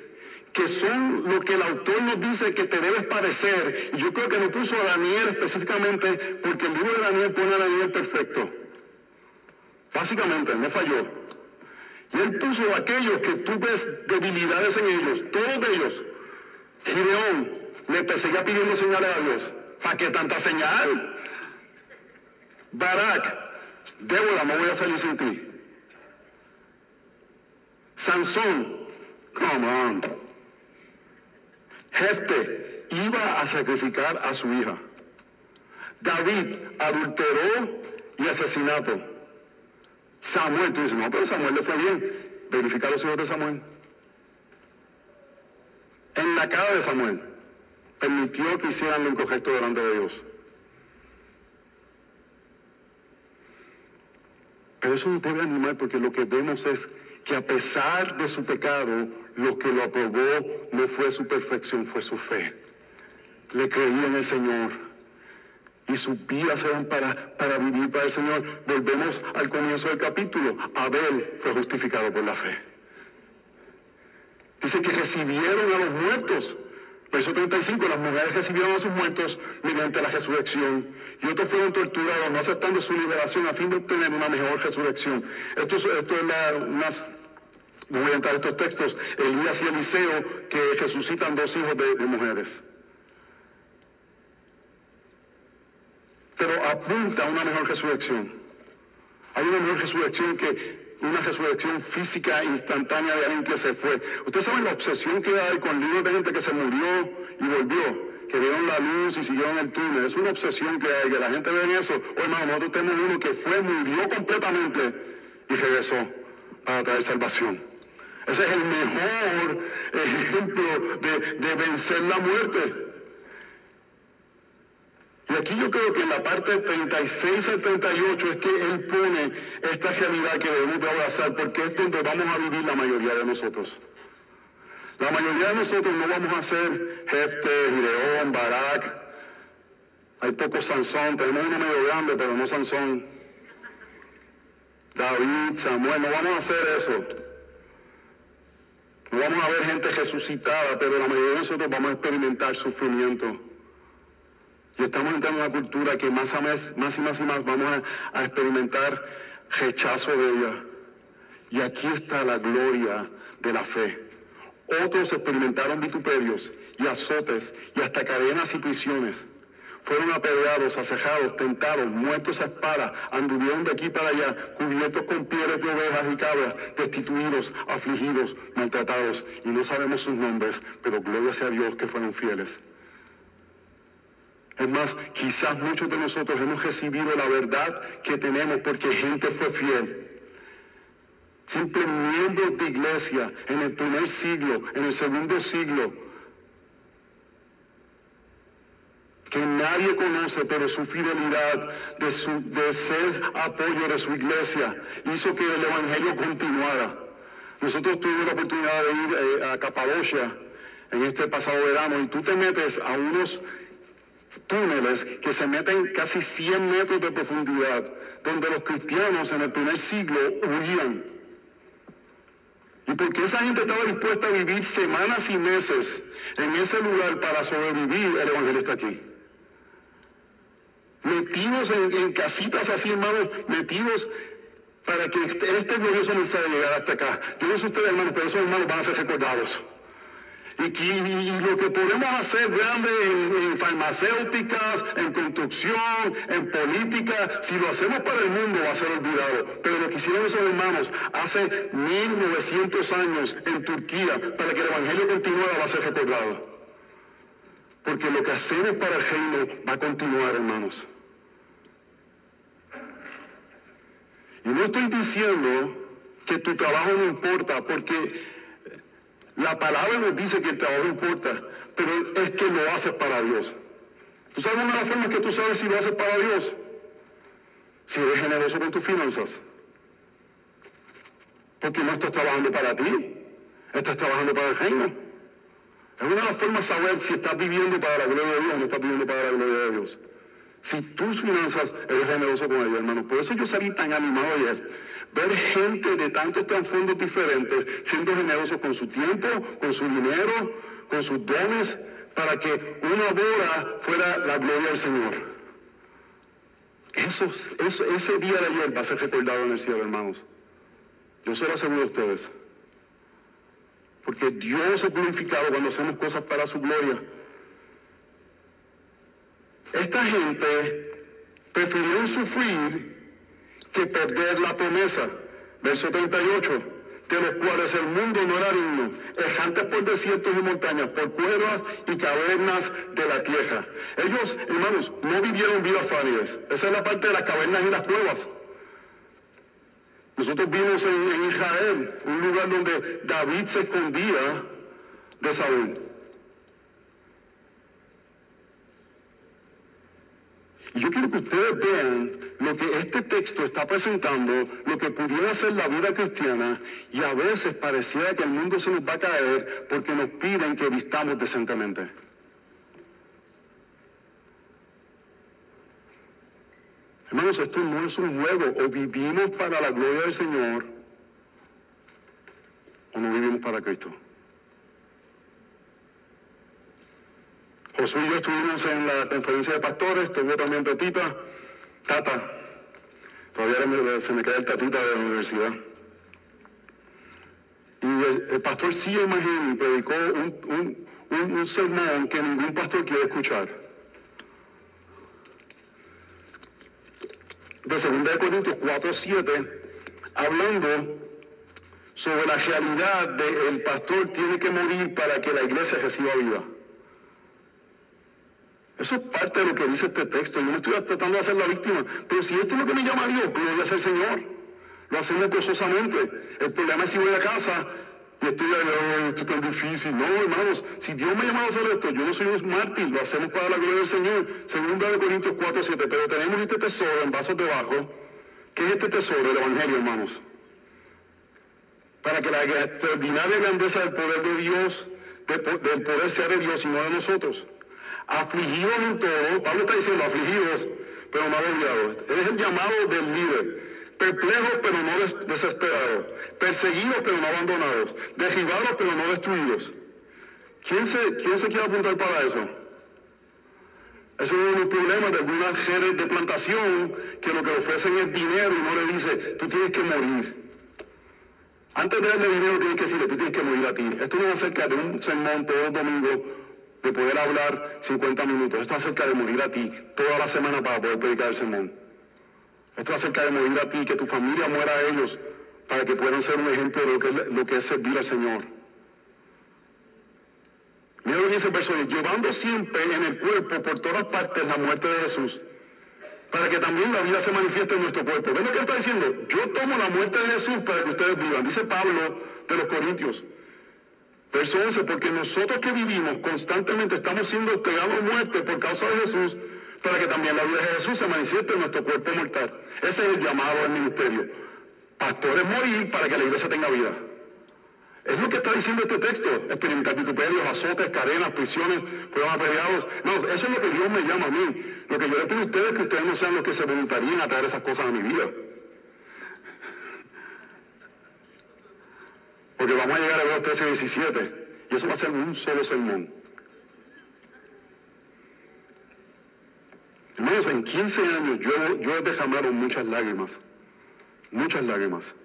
que son lo que el autor nos dice que te debes parecer, y yo creo que no puso a Daniel específicamente porque el libro de Daniel pone a Daniel perfecto. Básicamente, no falló. Y él puso aquellos que tú ves debilidades en ellos, todos ellos. Gideón, le perseguía pidiendo señales a Dios. ¿Para qué tanta señal? Barak, Débora, no voy a salir sin ti. Sansón, come on. Jefte iba a sacrificar a su hija. David adulteró y asesinato. Samuel, tú dices, no, pero Samuel le fue bien. Verifica los hijos de Samuel. En la cara de Samuel permitió que hicieran lo incorrecto delante de Dios. Pero eso nos debe animar porque lo que vemos es que a pesar de su pecado, lo que lo aprobó no fue su perfección, fue su fe. Le creía en el Señor. Y sus vidas eran para, para vivir para el Señor. Volvemos al comienzo del capítulo. Abel fue justificado por la fe. Dice que recibieron a los muertos. Verso 35, las mujeres recibieron a sus muertos mediante la resurrección y otros fueron torturados no aceptando su liberación a fin de obtener una mejor resurrección. Esto, es, esto es la, unas, no voy a entrar en estos textos, Elías y Eliseo que resucitan dos hijos de mujeres. Pero apunta a una mejor resurrección. Hay una mejor resurrección que una resurrección física instantánea de alguien que se fue. Ustedes saben la obsesión que hay con libros de gente que se murió y volvió, que vieron la luz y siguieron el túnel. Es una obsesión que hay, que la gente ve en eso. O hermano, nosotros tenemos uno que fue, murió completamente y regresó para traer salvación. Ese es el mejor ejemplo de vencer la muerte. Y aquí yo creo que en la parte 36 al 38 es que Él pone esta realidad que debemos de abrazar porque es donde vamos a vivir la mayoría de nosotros. La mayoría de nosotros no vamos a ser Jefte, Gideón, Barak. Hay poco Sansón, tenemos uno medio grande, pero no Sansón. David, Samuel, no vamos a hacer eso. No vamos a ver gente resucitada, pero la mayoría de nosotros vamos a experimentar sufrimiento. Y estamos entrando en una cultura que más, a más, y más y más vamos a, experimentar rechazo de ella. Y aquí está la gloria de la fe. Otros experimentaron vituperios y azotes y hasta cadenas y prisiones. Fueron apedreados, acejados, tentados, muertos a espada, anduvieron de aquí para allá, cubiertos con pieles de ovejas y cabras, destituidos, afligidos, maltratados. Y no sabemos sus nombres, pero gloria sea Dios que fueron fieles. Es más, quizás muchos de nosotros hemos recibido la verdad que tenemos porque gente fue fiel. Simples miembros de iglesia en el primer siglo, en el segundo siglo, que nadie conoce, pero su fidelidad de, su, de ser apoyo de su iglesia hizo que el Evangelio continuara. Nosotros tuvimos la oportunidad de ir eh, a Capadocia en este pasado verano y tú te metes a unos túneles que se meten casi 100 metros de profundidad, donde los cristianos en el primer siglo huían. Y porque esa gente estaba dispuesta a vivir semanas y meses en ese lugar para sobrevivir, el Evangelio está aquí. Metidos en, casitas así, hermanos, metidos para que este, este glorioso mensaje llegara hasta acá. Yo no sé ustedes, hermanos, pero esos hermanos van a ser recordados. Y, y, lo que podemos hacer grande en, en, farmacéuticas, en construcción, en política, si lo hacemos para el mundo va a ser olvidado. Pero lo que hicieron esos hermanos hace 1900 años en Turquía para que el Evangelio continuara va a ser recordado. Porque lo que hacemos para el reino va a continuar, hermanos. Y no estoy diciendo que tu trabajo no importa, porque la palabra nos dice que el trabajo importa, pero es que lo haces para Dios. ¿Tú sabes una de las formas que tú sabes si lo haces para Dios? Si eres generoso con tus finanzas. Porque no estás trabajando para ti, estás trabajando para el reino. Es una de las formas de saber si estás viviendo para la gloria de Dios o no estás viviendo para la gloria de Dios. Si tus finanzas eres generoso con ellos, hermano. Por eso yo salí tan animado ayer ver gente de tantos trasfondos diferentes siendo generosos con su tiempo, con su dinero, con sus dones, para que una boda fuera la gloria del Señor. Eso, eso, ese día de ayer va a ser recordado en el cielo, hermanos. Yo se lo aseguro a ustedes. Porque Dios es glorificado cuando hacemos cosas para su gloria. Esta gente prefirió sufrir que perder la promesa. Verso 38. de los cuales el mundo no era digno, errantes por desiertos y montañas, por cuevas y cavernas de la tierra. Ellos, hermanos, no vivieron vidas fáciles. Esa es la parte de las cavernas y las cuevas. Nosotros vimos en, en Israel un lugar donde David se escondía de Saúl. Y yo quiero que ustedes vean lo que este texto está presentando, lo que pudiera ser la vida cristiana, y a veces pareciera que el mundo se nos va a caer porque nos piden que vistamos decentemente. Hermanos, esto no es un juego, o vivimos para la gloria del Señor, o no vivimos para Cristo. Josué y yo estuvimos en la conferencia de pastores, estuvo también Tatita, Tata, todavía se me queda el Tatita de la universidad. Y el, pastor sí imagino predicó un, un sermón que ningún pastor quiere escuchar. De 2 Corintios 4, 7, hablando sobre la realidad de el pastor tiene que morir para que la iglesia reciba vida. Eso es parte de lo que dice este texto. Yo no estoy tratando de hacer la víctima. Pero si esto es lo que me llama a Dios, gloria sea el Señor. Lo hacemos gozosamente. El problema es si voy a casa y estoy oh, esto es tan difícil. No, hermanos, si Dios me ha llamado a hacer esto, yo no soy un mártir, lo hacemos para la gloria del Señor. Segunda de Corintios 4, 7. Pero tenemos este tesoro en vasos debajo. ¿Qué es este tesoro? El Evangelio, hermanos. Para que la extraordinaria grandeza del poder de Dios, del poder sea de Dios y no de nosotros afligidos en todo, Pablo está diciendo afligidos, pero no olvidados. Es el llamado del líder. Perplejos pero no desesperados, perseguidos pero no abandonados, derribados pero no destruidos. ¿Quién se, quién se quiere apuntar para eso? Eso es uno de los problemas de algunas redes de plantación que lo que ofrecen es dinero y no le dice, tú tienes que morir. Antes de darle dinero tienes que decirle, tú tienes que morir a ti. Esto no es acerca de un sermón todos los domingos de poder hablar 50 minutos. Esto es acerca de morir a ti toda la semana para poder predicar el sermón. Esto es acerca de morir a ti, que tu familia muera a ellos para que puedan ser un ejemplo de lo que es, lo que es servir al Señor. Mira lo que dice el verso llevando siempre en el cuerpo por todas partes la muerte de Jesús, para que también la vida se manifieste en nuestro cuerpo. ¿Ven lo que está diciendo? Yo tomo la muerte de Jesús para que ustedes vivan. Dice Pablo de los Corintios. Verso 11, porque nosotros que vivimos constantemente estamos siendo entregados a muerte por causa de Jesús, para que también la vida de Jesús se manifieste en nuestro cuerpo mortal. Ese es el llamado al ministerio. Pastores morir para que la iglesia tenga vida. Es lo que está diciendo este texto. Experimentar vituperios, azotes, cadenas, prisiones, fueron apedreados. No, eso es lo que Dios me llama a mí. Lo que yo le pido a ustedes es que ustedes no sean los que se voluntarían a traer esas cosas a mi vida. Porque vamos a llegar a los 13 17 y eso va a ser un solo sermón. Hermanos, en 15 años yo, he derramado muchas lágrimas, muchas lágrimas.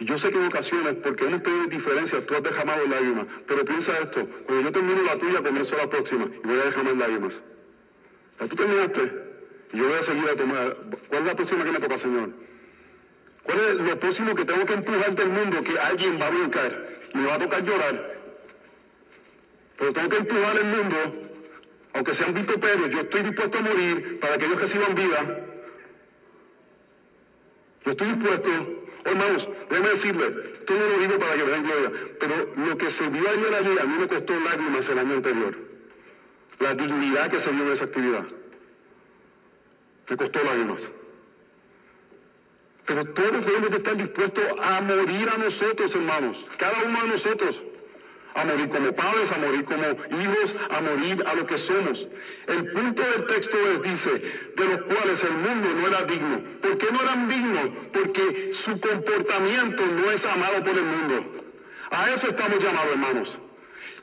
Y yo sé que en ocasiones, porque hemos tenido diferencias, tú has derramado lágrimas. Pero piensa esto, cuando yo termino la tuya, comienzo la próxima y voy a derramar lágrimas. Ya tú terminaste y yo voy a seguir a tomar. ¿Cuál es la próxima que me toca, Señor? ¿Cuál es lo próximo que tengo que empujar del mundo? Que alguien va a brincar y me va a tocar llorar. Pero tengo que empujar el mundo, aunque sean vituperios, yo estoy dispuesto a morir para que ellos reciban vida. Yo estoy dispuesto, oh, hermanos, déjenme decirle, esto no lo digo para que me den gloria, pero lo que se vio ayer allí a mí me costó lágrimas el año anterior. La dignidad que se vio en esa actividad. Me costó lágrimas. Pero todos debemos de estar dispuestos a morir a nosotros, hermanos. Cada uno de nosotros. A morir como padres, a morir como hijos, a morir a lo que somos. El punto del texto es, dice, de los cuales el mundo no era digno. ¿Por qué no eran dignos? Porque su comportamiento no es amado por el mundo. A eso estamos llamados, hermanos.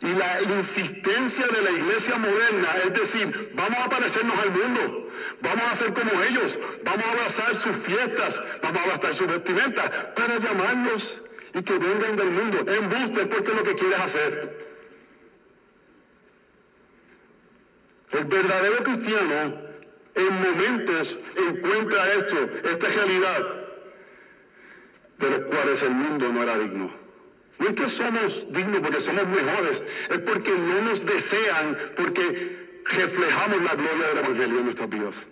Y la insistencia de la iglesia moderna es decir, vamos a parecernos al mundo, vamos a ser como ellos, vamos a abrazar sus fiestas, vamos a abrazar sus vestimentas para llamarlos y que vengan del mundo. En busca porque es lo que quieres hacer. El verdadero cristiano en momentos encuentra esto, esta realidad. de los cuales el mundo no era digno. No es que somos dignos porque somos mejores, es porque no nos desean, porque reflejamos la gloria del Evangelio en nuestras vidas.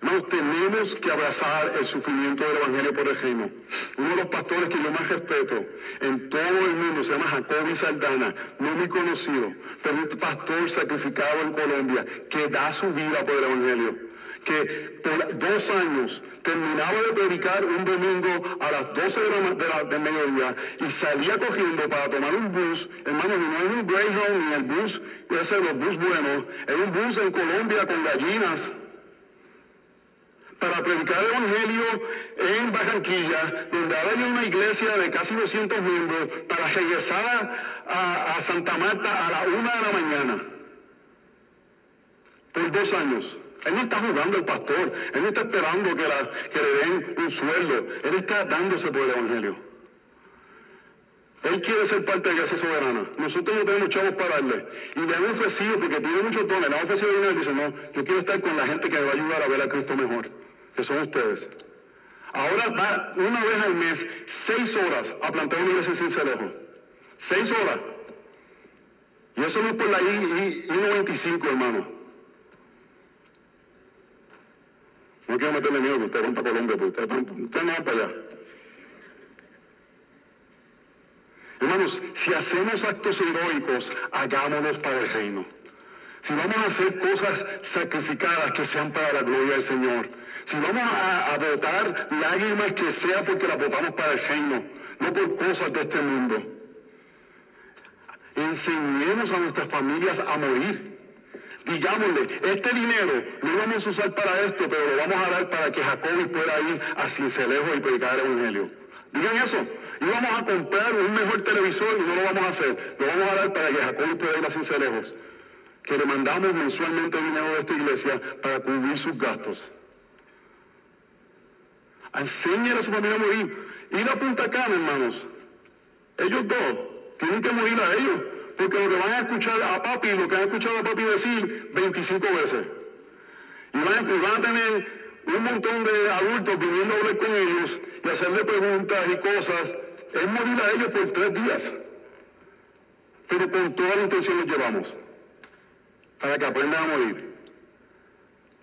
Nos tenemos que abrazar el sufrimiento del Evangelio por el reino. Uno de los pastores que yo más respeto en todo el mundo se llama Jacobi Saldana, no muy conocido, pero un pastor sacrificado en Colombia que da su vida por el Evangelio que por dos años terminaba de predicar un domingo a las 12 de la, de mediodía y salía cogiendo para tomar un bus, hermano, no es un Greyhound ni el bus, ese de los bus buenos, es un bus en Colombia con gallinas para predicar el Evangelio en Barranquilla, donde ahora hay una iglesia de casi 200 miembros, para regresar a, Santa Marta a la una de la mañana. Por dos años. Él no está jugando el pastor, él no está esperando que, le den un sueldo, él está dándose por el Evangelio. Él quiere ser parte de iglesia soberana. Nosotros no tenemos chavos para darle. Y le han ofrecido, porque tiene muchos dones, le han ofrecido dinero y dice, no, yo quiero estar con la gente que me va a ayudar a ver a Cristo mejor que son ustedes. Ahora va una vez al mes, seis horas, a plantar una iglesia sin cerejo. Seis horas. Y eso no es por la I, 95 hermano. No quiero meterle miedo que ustedes van para Colombia, ustedes no van para allá. Hermanos, si hacemos actos heroicos, hagámonos para el reino. Si vamos a hacer cosas sacrificadas que sean para la gloria del Señor. Si vamos a, votar lágrimas que sea porque las votamos para el reino, no por cosas de este mundo. Enseñemos a nuestras familias a morir. Digámosle, este dinero no lo vamos a usar para esto, pero lo vamos a dar para que Jacob pueda ir a Cincelejo y predicar el Evangelio. Digan eso. Y vamos a comprar un mejor televisor y no lo vamos a hacer. Lo vamos a dar para que Jacob pueda ir a Cincelejos que le mandamos mensualmente dinero de esta iglesia para cubrir sus gastos. Enseñen a su familia a morir. Ir a Punta Cana, hermanos. Ellos dos tienen que morir a ellos. Porque lo que van a escuchar a papi, lo que han escuchado a papi decir 25 veces. Y van, a tener un montón de adultos viniendo a hablar con ellos y hacerle preguntas y cosas. Es morir a ellos por tres días. Pero con toda la intención los llevamos para que aprendan a morir.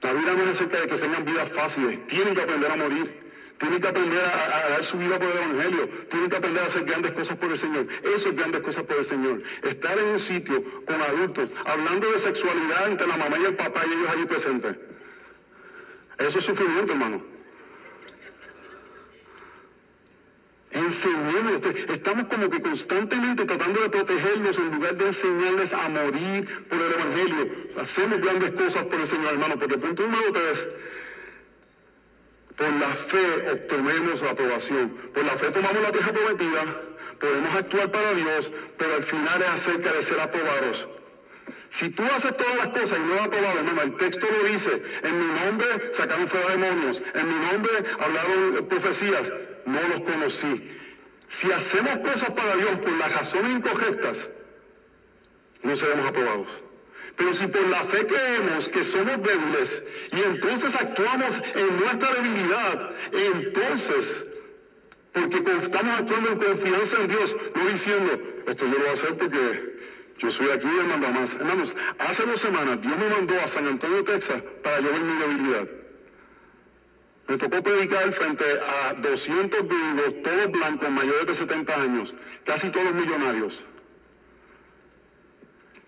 La vida no es acerca de que tengan vidas fáciles, tienen que aprender a morir. Tienen que aprender a, dar su vida por el Evangelio. Tienen que aprender a hacer grandes cosas por el Señor. Eso es grandes cosas por el Señor. Estar en un sitio con adultos, hablando de sexualidad entre la mamá y el papá y ellos allí presentes. Eso es sufrimiento, hermano. Enseñemos, estamos como que constantemente tratando de protegerlos en lugar de enseñarles a morir por el Evangelio. Hacemos grandes cosas por el Señor, hermano, porque punto número tres, por la fe obtenemos la aprobación. Por la fe tomamos la tierra prometida, podemos actuar para Dios, pero al final es acerca de ser aprobados. Si tú haces todas las cosas y no has aprobado, hermano, el texto lo dice, en mi nombre sacaron fuera demonios, en mi nombre hablaron profecías, no los conocí. Si hacemos cosas para Dios por las razones incorrectas, no seremos aprobados. Pero si por la fe creemos que somos débiles y entonces actuamos en nuestra debilidad, entonces, porque estamos actuando en confianza en Dios, no diciendo, esto yo lo voy a hacer porque yo soy aquí y manda más. Hermanos, hace dos semanas Dios me mandó a San Antonio, Texas, para llevar mi debilidad. Me tocó predicar frente a 200 gringos, todos blancos, mayores de 70 años, casi todos millonarios.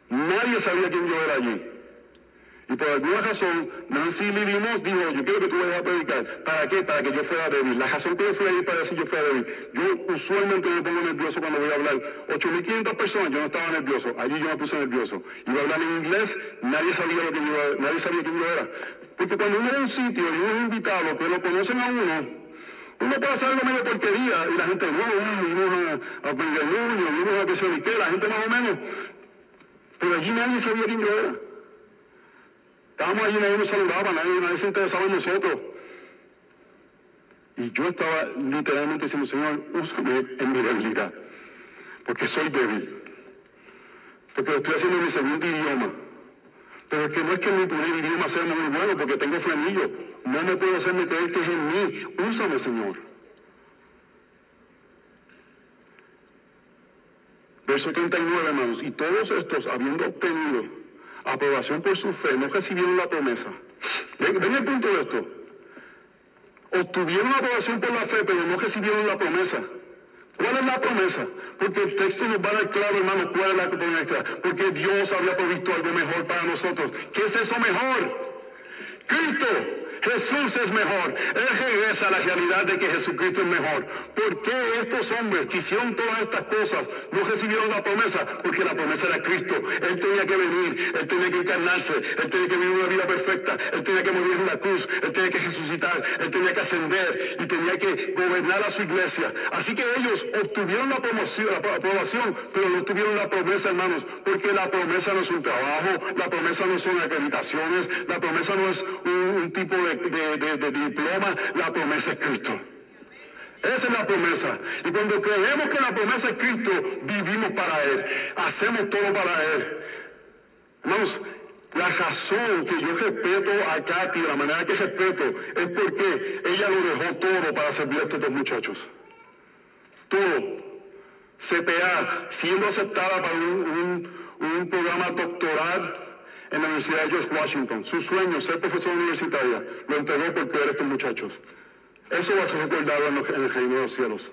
Nadie sabía quién yo era allí. Y por alguna razón, Nancy Moss dijo, yo quiero que tú vayas a predicar. ¿Para qué? Para que yo fuera débil. La razón que yo fui ahí para decir yo fuera débil. Yo usualmente me pongo nervioso cuando voy a hablar. 8.500 personas, yo no estaba nervioso. Allí yo me puse nervioso. Iba a hablar en inglés, nadie sabía lo que yo, nadie sabía quién yo era. Porque cuando uno va a un sitio y uno es invitado, que lo conocen a uno, uno puede hacerlo medio porquería y la gente, no, vamos a, a Pengueño, vamos a que se la gente más o menos. Pero allí nadie sabía quién yo era. Estábamos allí, nadie nos saludaba, nadie, nadie se interesaba en nosotros. Y yo estaba literalmente diciendo, Señor, úsame en mi debilidad, porque soy débil, porque lo estoy haciendo en mi segundo idioma, Pero es que no es que mi primer idioma sea muy bueno porque tengo frenillo. No me puedo hacerme creer que es en mí. Úsame, Señor. Verso 39, hermanos. Y todos estos, habiendo obtenido aprobación por su fe, no recibieron la promesa. Ven, el punto de esto. Obtuvieron aprobación por la fe, pero no recibieron la promesa. ¿Cuál es la promesa? Porque el texto nos va a dar claro, hermano, cuál es la promesa. Porque Dios había provisto algo mejor para nosotros. ¿Qué es eso mejor? Cristo. Jesús es mejor. Él regresa a la realidad de que Jesucristo es mejor. ¿Por qué estos hombres que hicieron todas estas cosas no recibieron la promesa? Porque la promesa era Cristo. Él tenía que venir, él tenía que encarnarse, él tenía que vivir una vida perfecta, él tenía que morir en la cruz, él tenía que resucitar, él tenía que ascender y tenía que gobernar a su iglesia. Así que ellos obtuvieron la, promoción, la aprobación, pero no tuvieron la promesa, hermanos, porque la promesa no es un trabajo, la promesa no son acreditaciones, la promesa no es un, un tipo de de, diploma, la promesa es Cristo. Esa es la promesa. Y cuando creemos que la promesa es Cristo, vivimos para Él. Hacemos todo para Él. Hermanos, la razón que yo respeto a Katy, la manera que respeto, es porque ella lo dejó todo para servir a estos dos muchachos. Todo. CPA, siendo aceptada para un, un programa doctoral en la Universidad de George Washington. Su sueño, ser profesor universitaria, lo entregó por creer estos muchachos. Eso va a ser recordado en, el reino de los cielos.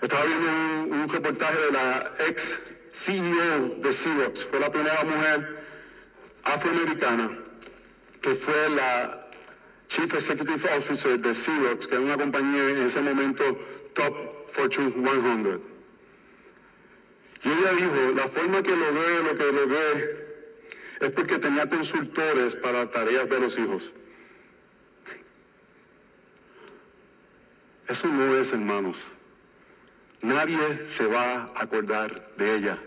Estaba viendo un, reportaje de la ex CEO de Xerox. Fue la primera mujer afroamericana que fue la Chief Executive Officer de Xerox, que era una compañía en ese momento top Fortune 100. Y ella dijo, la forma que logré lo que logré es porque tenía consultores para tareas de los hijos. Eso no es, hermanos. Nadie se va a acordar de ella.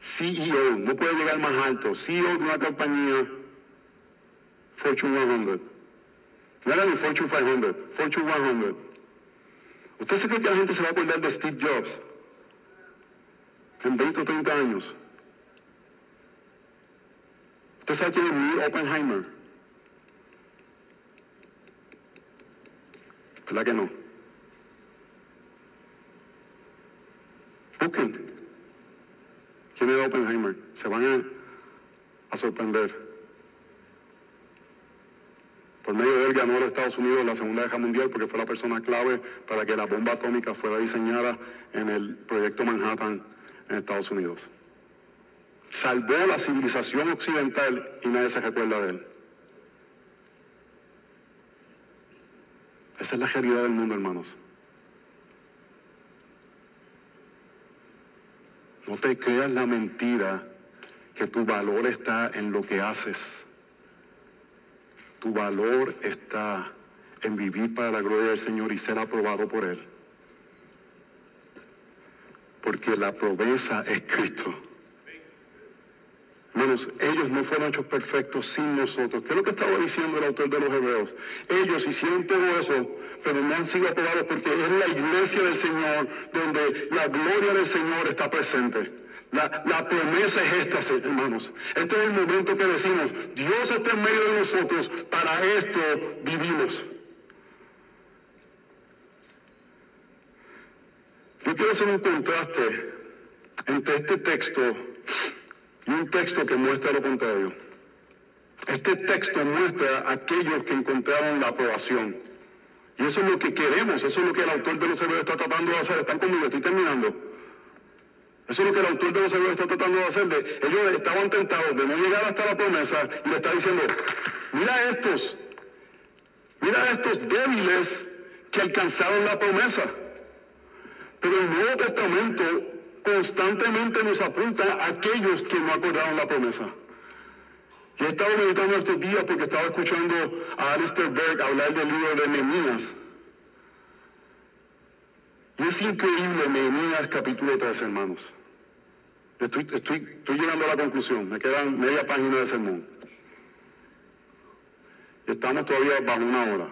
CEO, no puede llegar más alto. CEO de una compañía Fortune 100. No era ni Fortune 500, Fortune 100. ¿Usted se cree que la gente se va a acordar de Steve Jobs? En 20 o 30 años. ¿Usted sabe quién es Neil Oppenheimer? ¿Verdad que no? Busquen. ¿Quién es Oppenheimer? Se van a, sorprender. Por medio de él ganó los Estados Unidos la Segunda Guerra Mundial porque fue la persona clave para que la bomba atómica fuera diseñada en el proyecto Manhattan en Estados Unidos. Salvó la civilización occidental y nadie se recuerda de él. Esa es la realidad del mundo, hermanos. No te creas la mentira que tu valor está en lo que haces. Tu valor está en vivir para la gloria del Señor y ser aprobado por Él porque la promesa es Cristo. Hermanos, ellos no fueron hechos perfectos sin nosotros. ¿Qué es lo que estaba diciendo el autor de los Hebreos? Ellos hicieron todo eso, pero no han sido aprobados porque es la iglesia del Señor donde la gloria del Señor está presente. La, la, promesa es esta, hermanos. Este es el momento que decimos, Dios está en medio de nosotros, para esto vivimos. Yo quiero hacer un contraste entre este texto y un texto que muestra lo contrario. Este texto muestra a aquellos que encontraron la aprobación. Y eso es lo que queremos, eso es lo que el autor de los Hebreos está tratando de hacer. ¿Están conmigo? Estoy terminando. Eso es lo que el autor de los Hebreos está tratando de hacer. ellos estaban tentados de no llegar hasta la promesa y le está diciendo, mira estos, mira estos débiles que alcanzaron la promesa. Pero el Nuevo Testamento constantemente nos apunta a aquellos que no acordaron la promesa. Yo he estado meditando estos días porque estaba escuchando a Alistair Berg hablar del libro de Nehemías. Y es increíble Nehemías capítulo 3, hermanos. Estoy llegando a la conclusión, me quedan media página de sermón. Estamos todavía bajo una hora.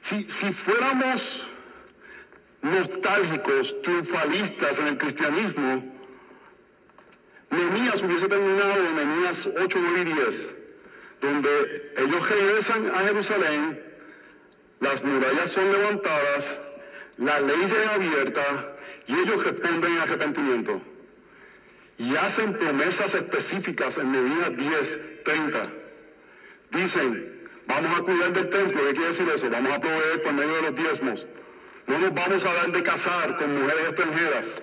Si, si fuéramos nostálgicos, triunfalistas en el cristianismo, Nehemías hubiese terminado en Nehemías 8, 9 y 10, donde ellos regresan a Jerusalén, las murallas son levantadas, la ley es abierta y ellos responden en arrepentimiento. Y hacen promesas específicas en Nehemías 10, 30. Dicen, vamos a cuidar del templo, ¿qué quiere decir eso? Vamos a proveer por medio de los diezmos. No nos vamos a dar de casar con mujeres extranjeras.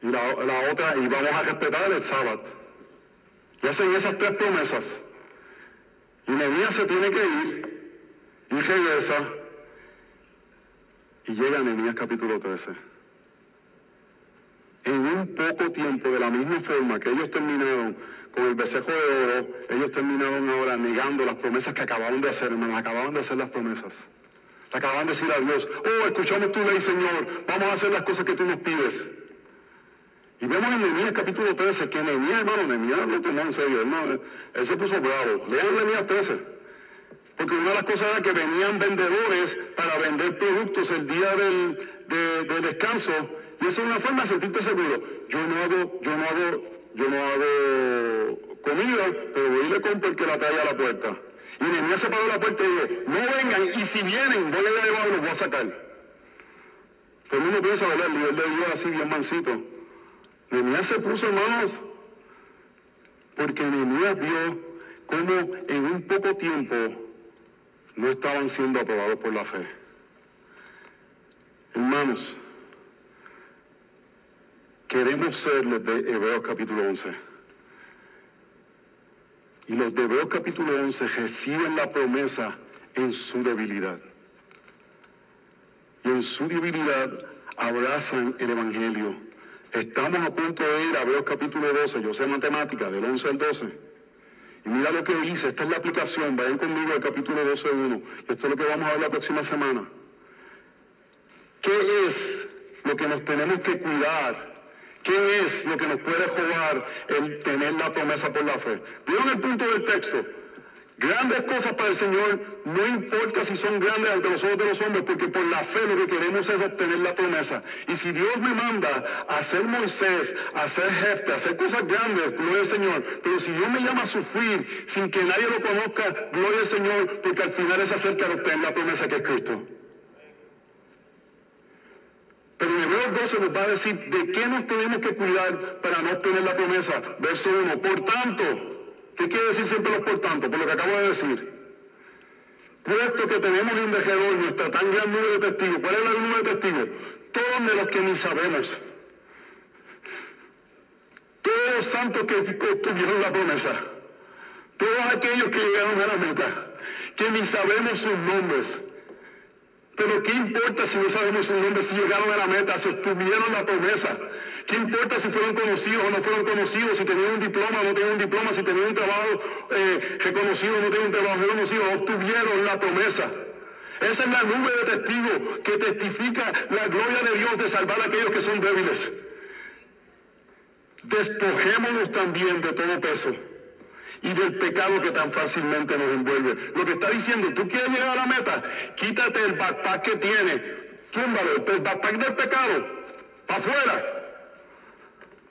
Y la, otra, y vamos a respetar el sábado. Y hacen esas tres promesas. Y Nehemías se tiene que ir y regresa. Y llega a capítulo 13. En un poco tiempo, de la misma forma que ellos terminaron con el besejo de oro, ellos terminaron ahora negando las promesas que acababan de hacer, hermanos, acababan de hacer las promesas. Acababan de decir a Dios, oh, escuchamos tu ley, Señor, vamos a hacer las cosas que tú nos pides. Y vemos en Nehemías capítulo 13 que Nehemías, hermano, Nehemías lo tomó en serio, él, él se puso bravo. Lean Nehemías 13. Porque una de las cosas era que venían vendedores para vender productos el día del, de, descanso. Y esa es una forma de sentirte seguro. Yo no hago, yo no hago, yo no hago comida, pero voy y le compro el que la trae a la puerta. Y Nehemías se paró la puerta y dijo, no vengan, y si vienen, voy a llevar, los voy a sacar. Todo el mundo piensa, ¿verdad? El nivel de Dios así bien mansito. Nehemías se puso, hermanos, porque Nehemías vio cómo en un poco tiempo no estaban siendo aprobados por la fe. Hermanos, queremos ser los de Hebreos capítulo 11. Y los de Hebreos capítulo 11 reciben la promesa en su debilidad. Y en su debilidad abrazan el Evangelio. Estamos a punto de ir a Hebreos capítulo 12, yo sé matemática, del 11 al 12. Y mira lo que dice, esta es la aplicación, vayan conmigo al capítulo 12, 1. Esto es lo que vamos a ver la próxima semana. ¿Qué es lo que nos tenemos que cuidar ¿Qué es lo que nos puede jugar el tener la promesa por la fe? ¿Vieron el punto del texto? Grandes cosas para el Señor, no importa si son grandes ante los ojos de los hombres, porque por la fe lo que queremos es obtener la promesa. Y si Dios me manda a ser Moisés, a ser jefe, a hacer cosas grandes, gloria al Señor. Pero si Dios me llama a sufrir sin que nadie lo conozca, gloria al Señor, porque al final es acerca de obtener la promesa que es Cristo. Pero en Hebreos 12 nos va a decir de qué nos tenemos que cuidar para no obtener la promesa. Verso 1. Por tanto, ¿qué quiere decir siempre los por tanto? Por lo que acabo de decir. Puesto que tenemos en vejedor nuestra tan gran número de testigos. ¿Cuál es el número de testigos? Todos de los que ni sabemos. Todos los santos que tuvieron la promesa. Todos aquellos que llegaron a la meta. Que ni sabemos sus nombres pero ¿qué importa si no sabemos su nombre, si llegaron a la meta, si obtuvieron la promesa? ¿Qué importa si fueron conocidos o no fueron conocidos, si tenían un diploma o no tenían un diploma, si tenían un trabajo eh, reconocido o no tenían un trabajo reconocido? Obtuvieron la promesa. Esa es la nube de testigos que testifica la gloria de Dios de salvar a aquellos que son débiles. Despojémonos también de todo peso y del pecado que tan fácilmente nos envuelve. Lo que está diciendo, tú quieres llegar a la meta, quítate el backpack que tiene, túmbalo, el backpack del pecado, para afuera,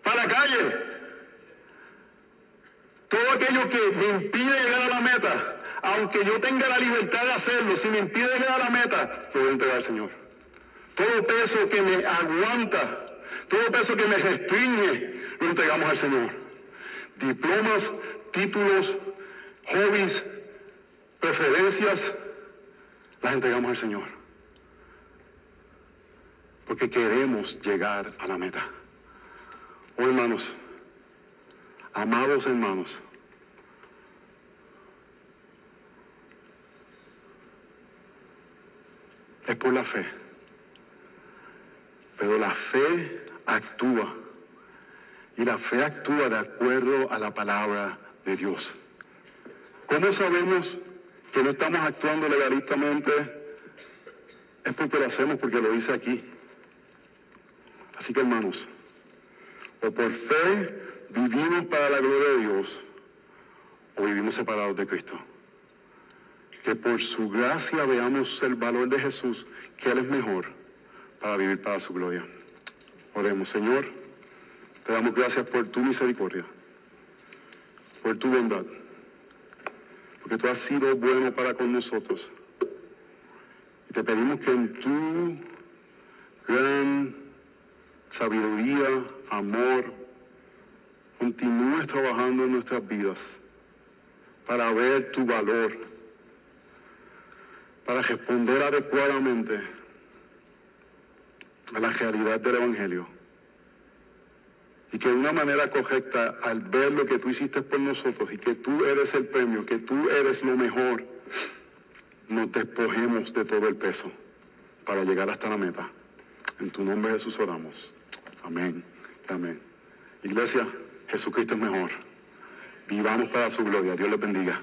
para la calle. Todo aquello que me impide llegar a la meta, aunque yo tenga la libertad de hacerlo, si me impide llegar a la meta, lo voy a entregar al Señor. Todo peso que me aguanta, todo peso que me restringe, lo entregamos al Señor. Diplomas títulos, hobbies, preferencias, las entregamos al Señor. Porque queremos llegar a la meta. Oh hermanos, amados hermanos, es por la fe. Pero la fe actúa. Y la fe actúa de acuerdo a la palabra de Dios. ¿Cómo sabemos que no estamos actuando legalistamente? Es porque lo hacemos porque lo dice aquí. Así que hermanos, o por fe vivimos para la gloria de Dios o vivimos separados de Cristo. que por su gracia veamos el valor de Jesús, que Él es mejor para vivir para su gloria. Oremos, Señor, te damos gracias por tu misericordia, por tu bondad, porque tú has sido bueno para con nosotros. Y te pedimos que en tu gran sabiduría, amor, continúes trabajando en nuestras vidas para ver tu valor, para responder adecuadamente a la realidad del Evangelio. Y que de una manera correcta, al ver lo que tú hiciste por nosotros y que tú eres el premio, que tú eres lo mejor, nos despojemos de todo el peso para llegar hasta la meta. En tu nombre Jesús oramos. Amén. Amén. Iglesia, Jesucristo es mejor. Vivamos para su gloria. Dios les bendiga.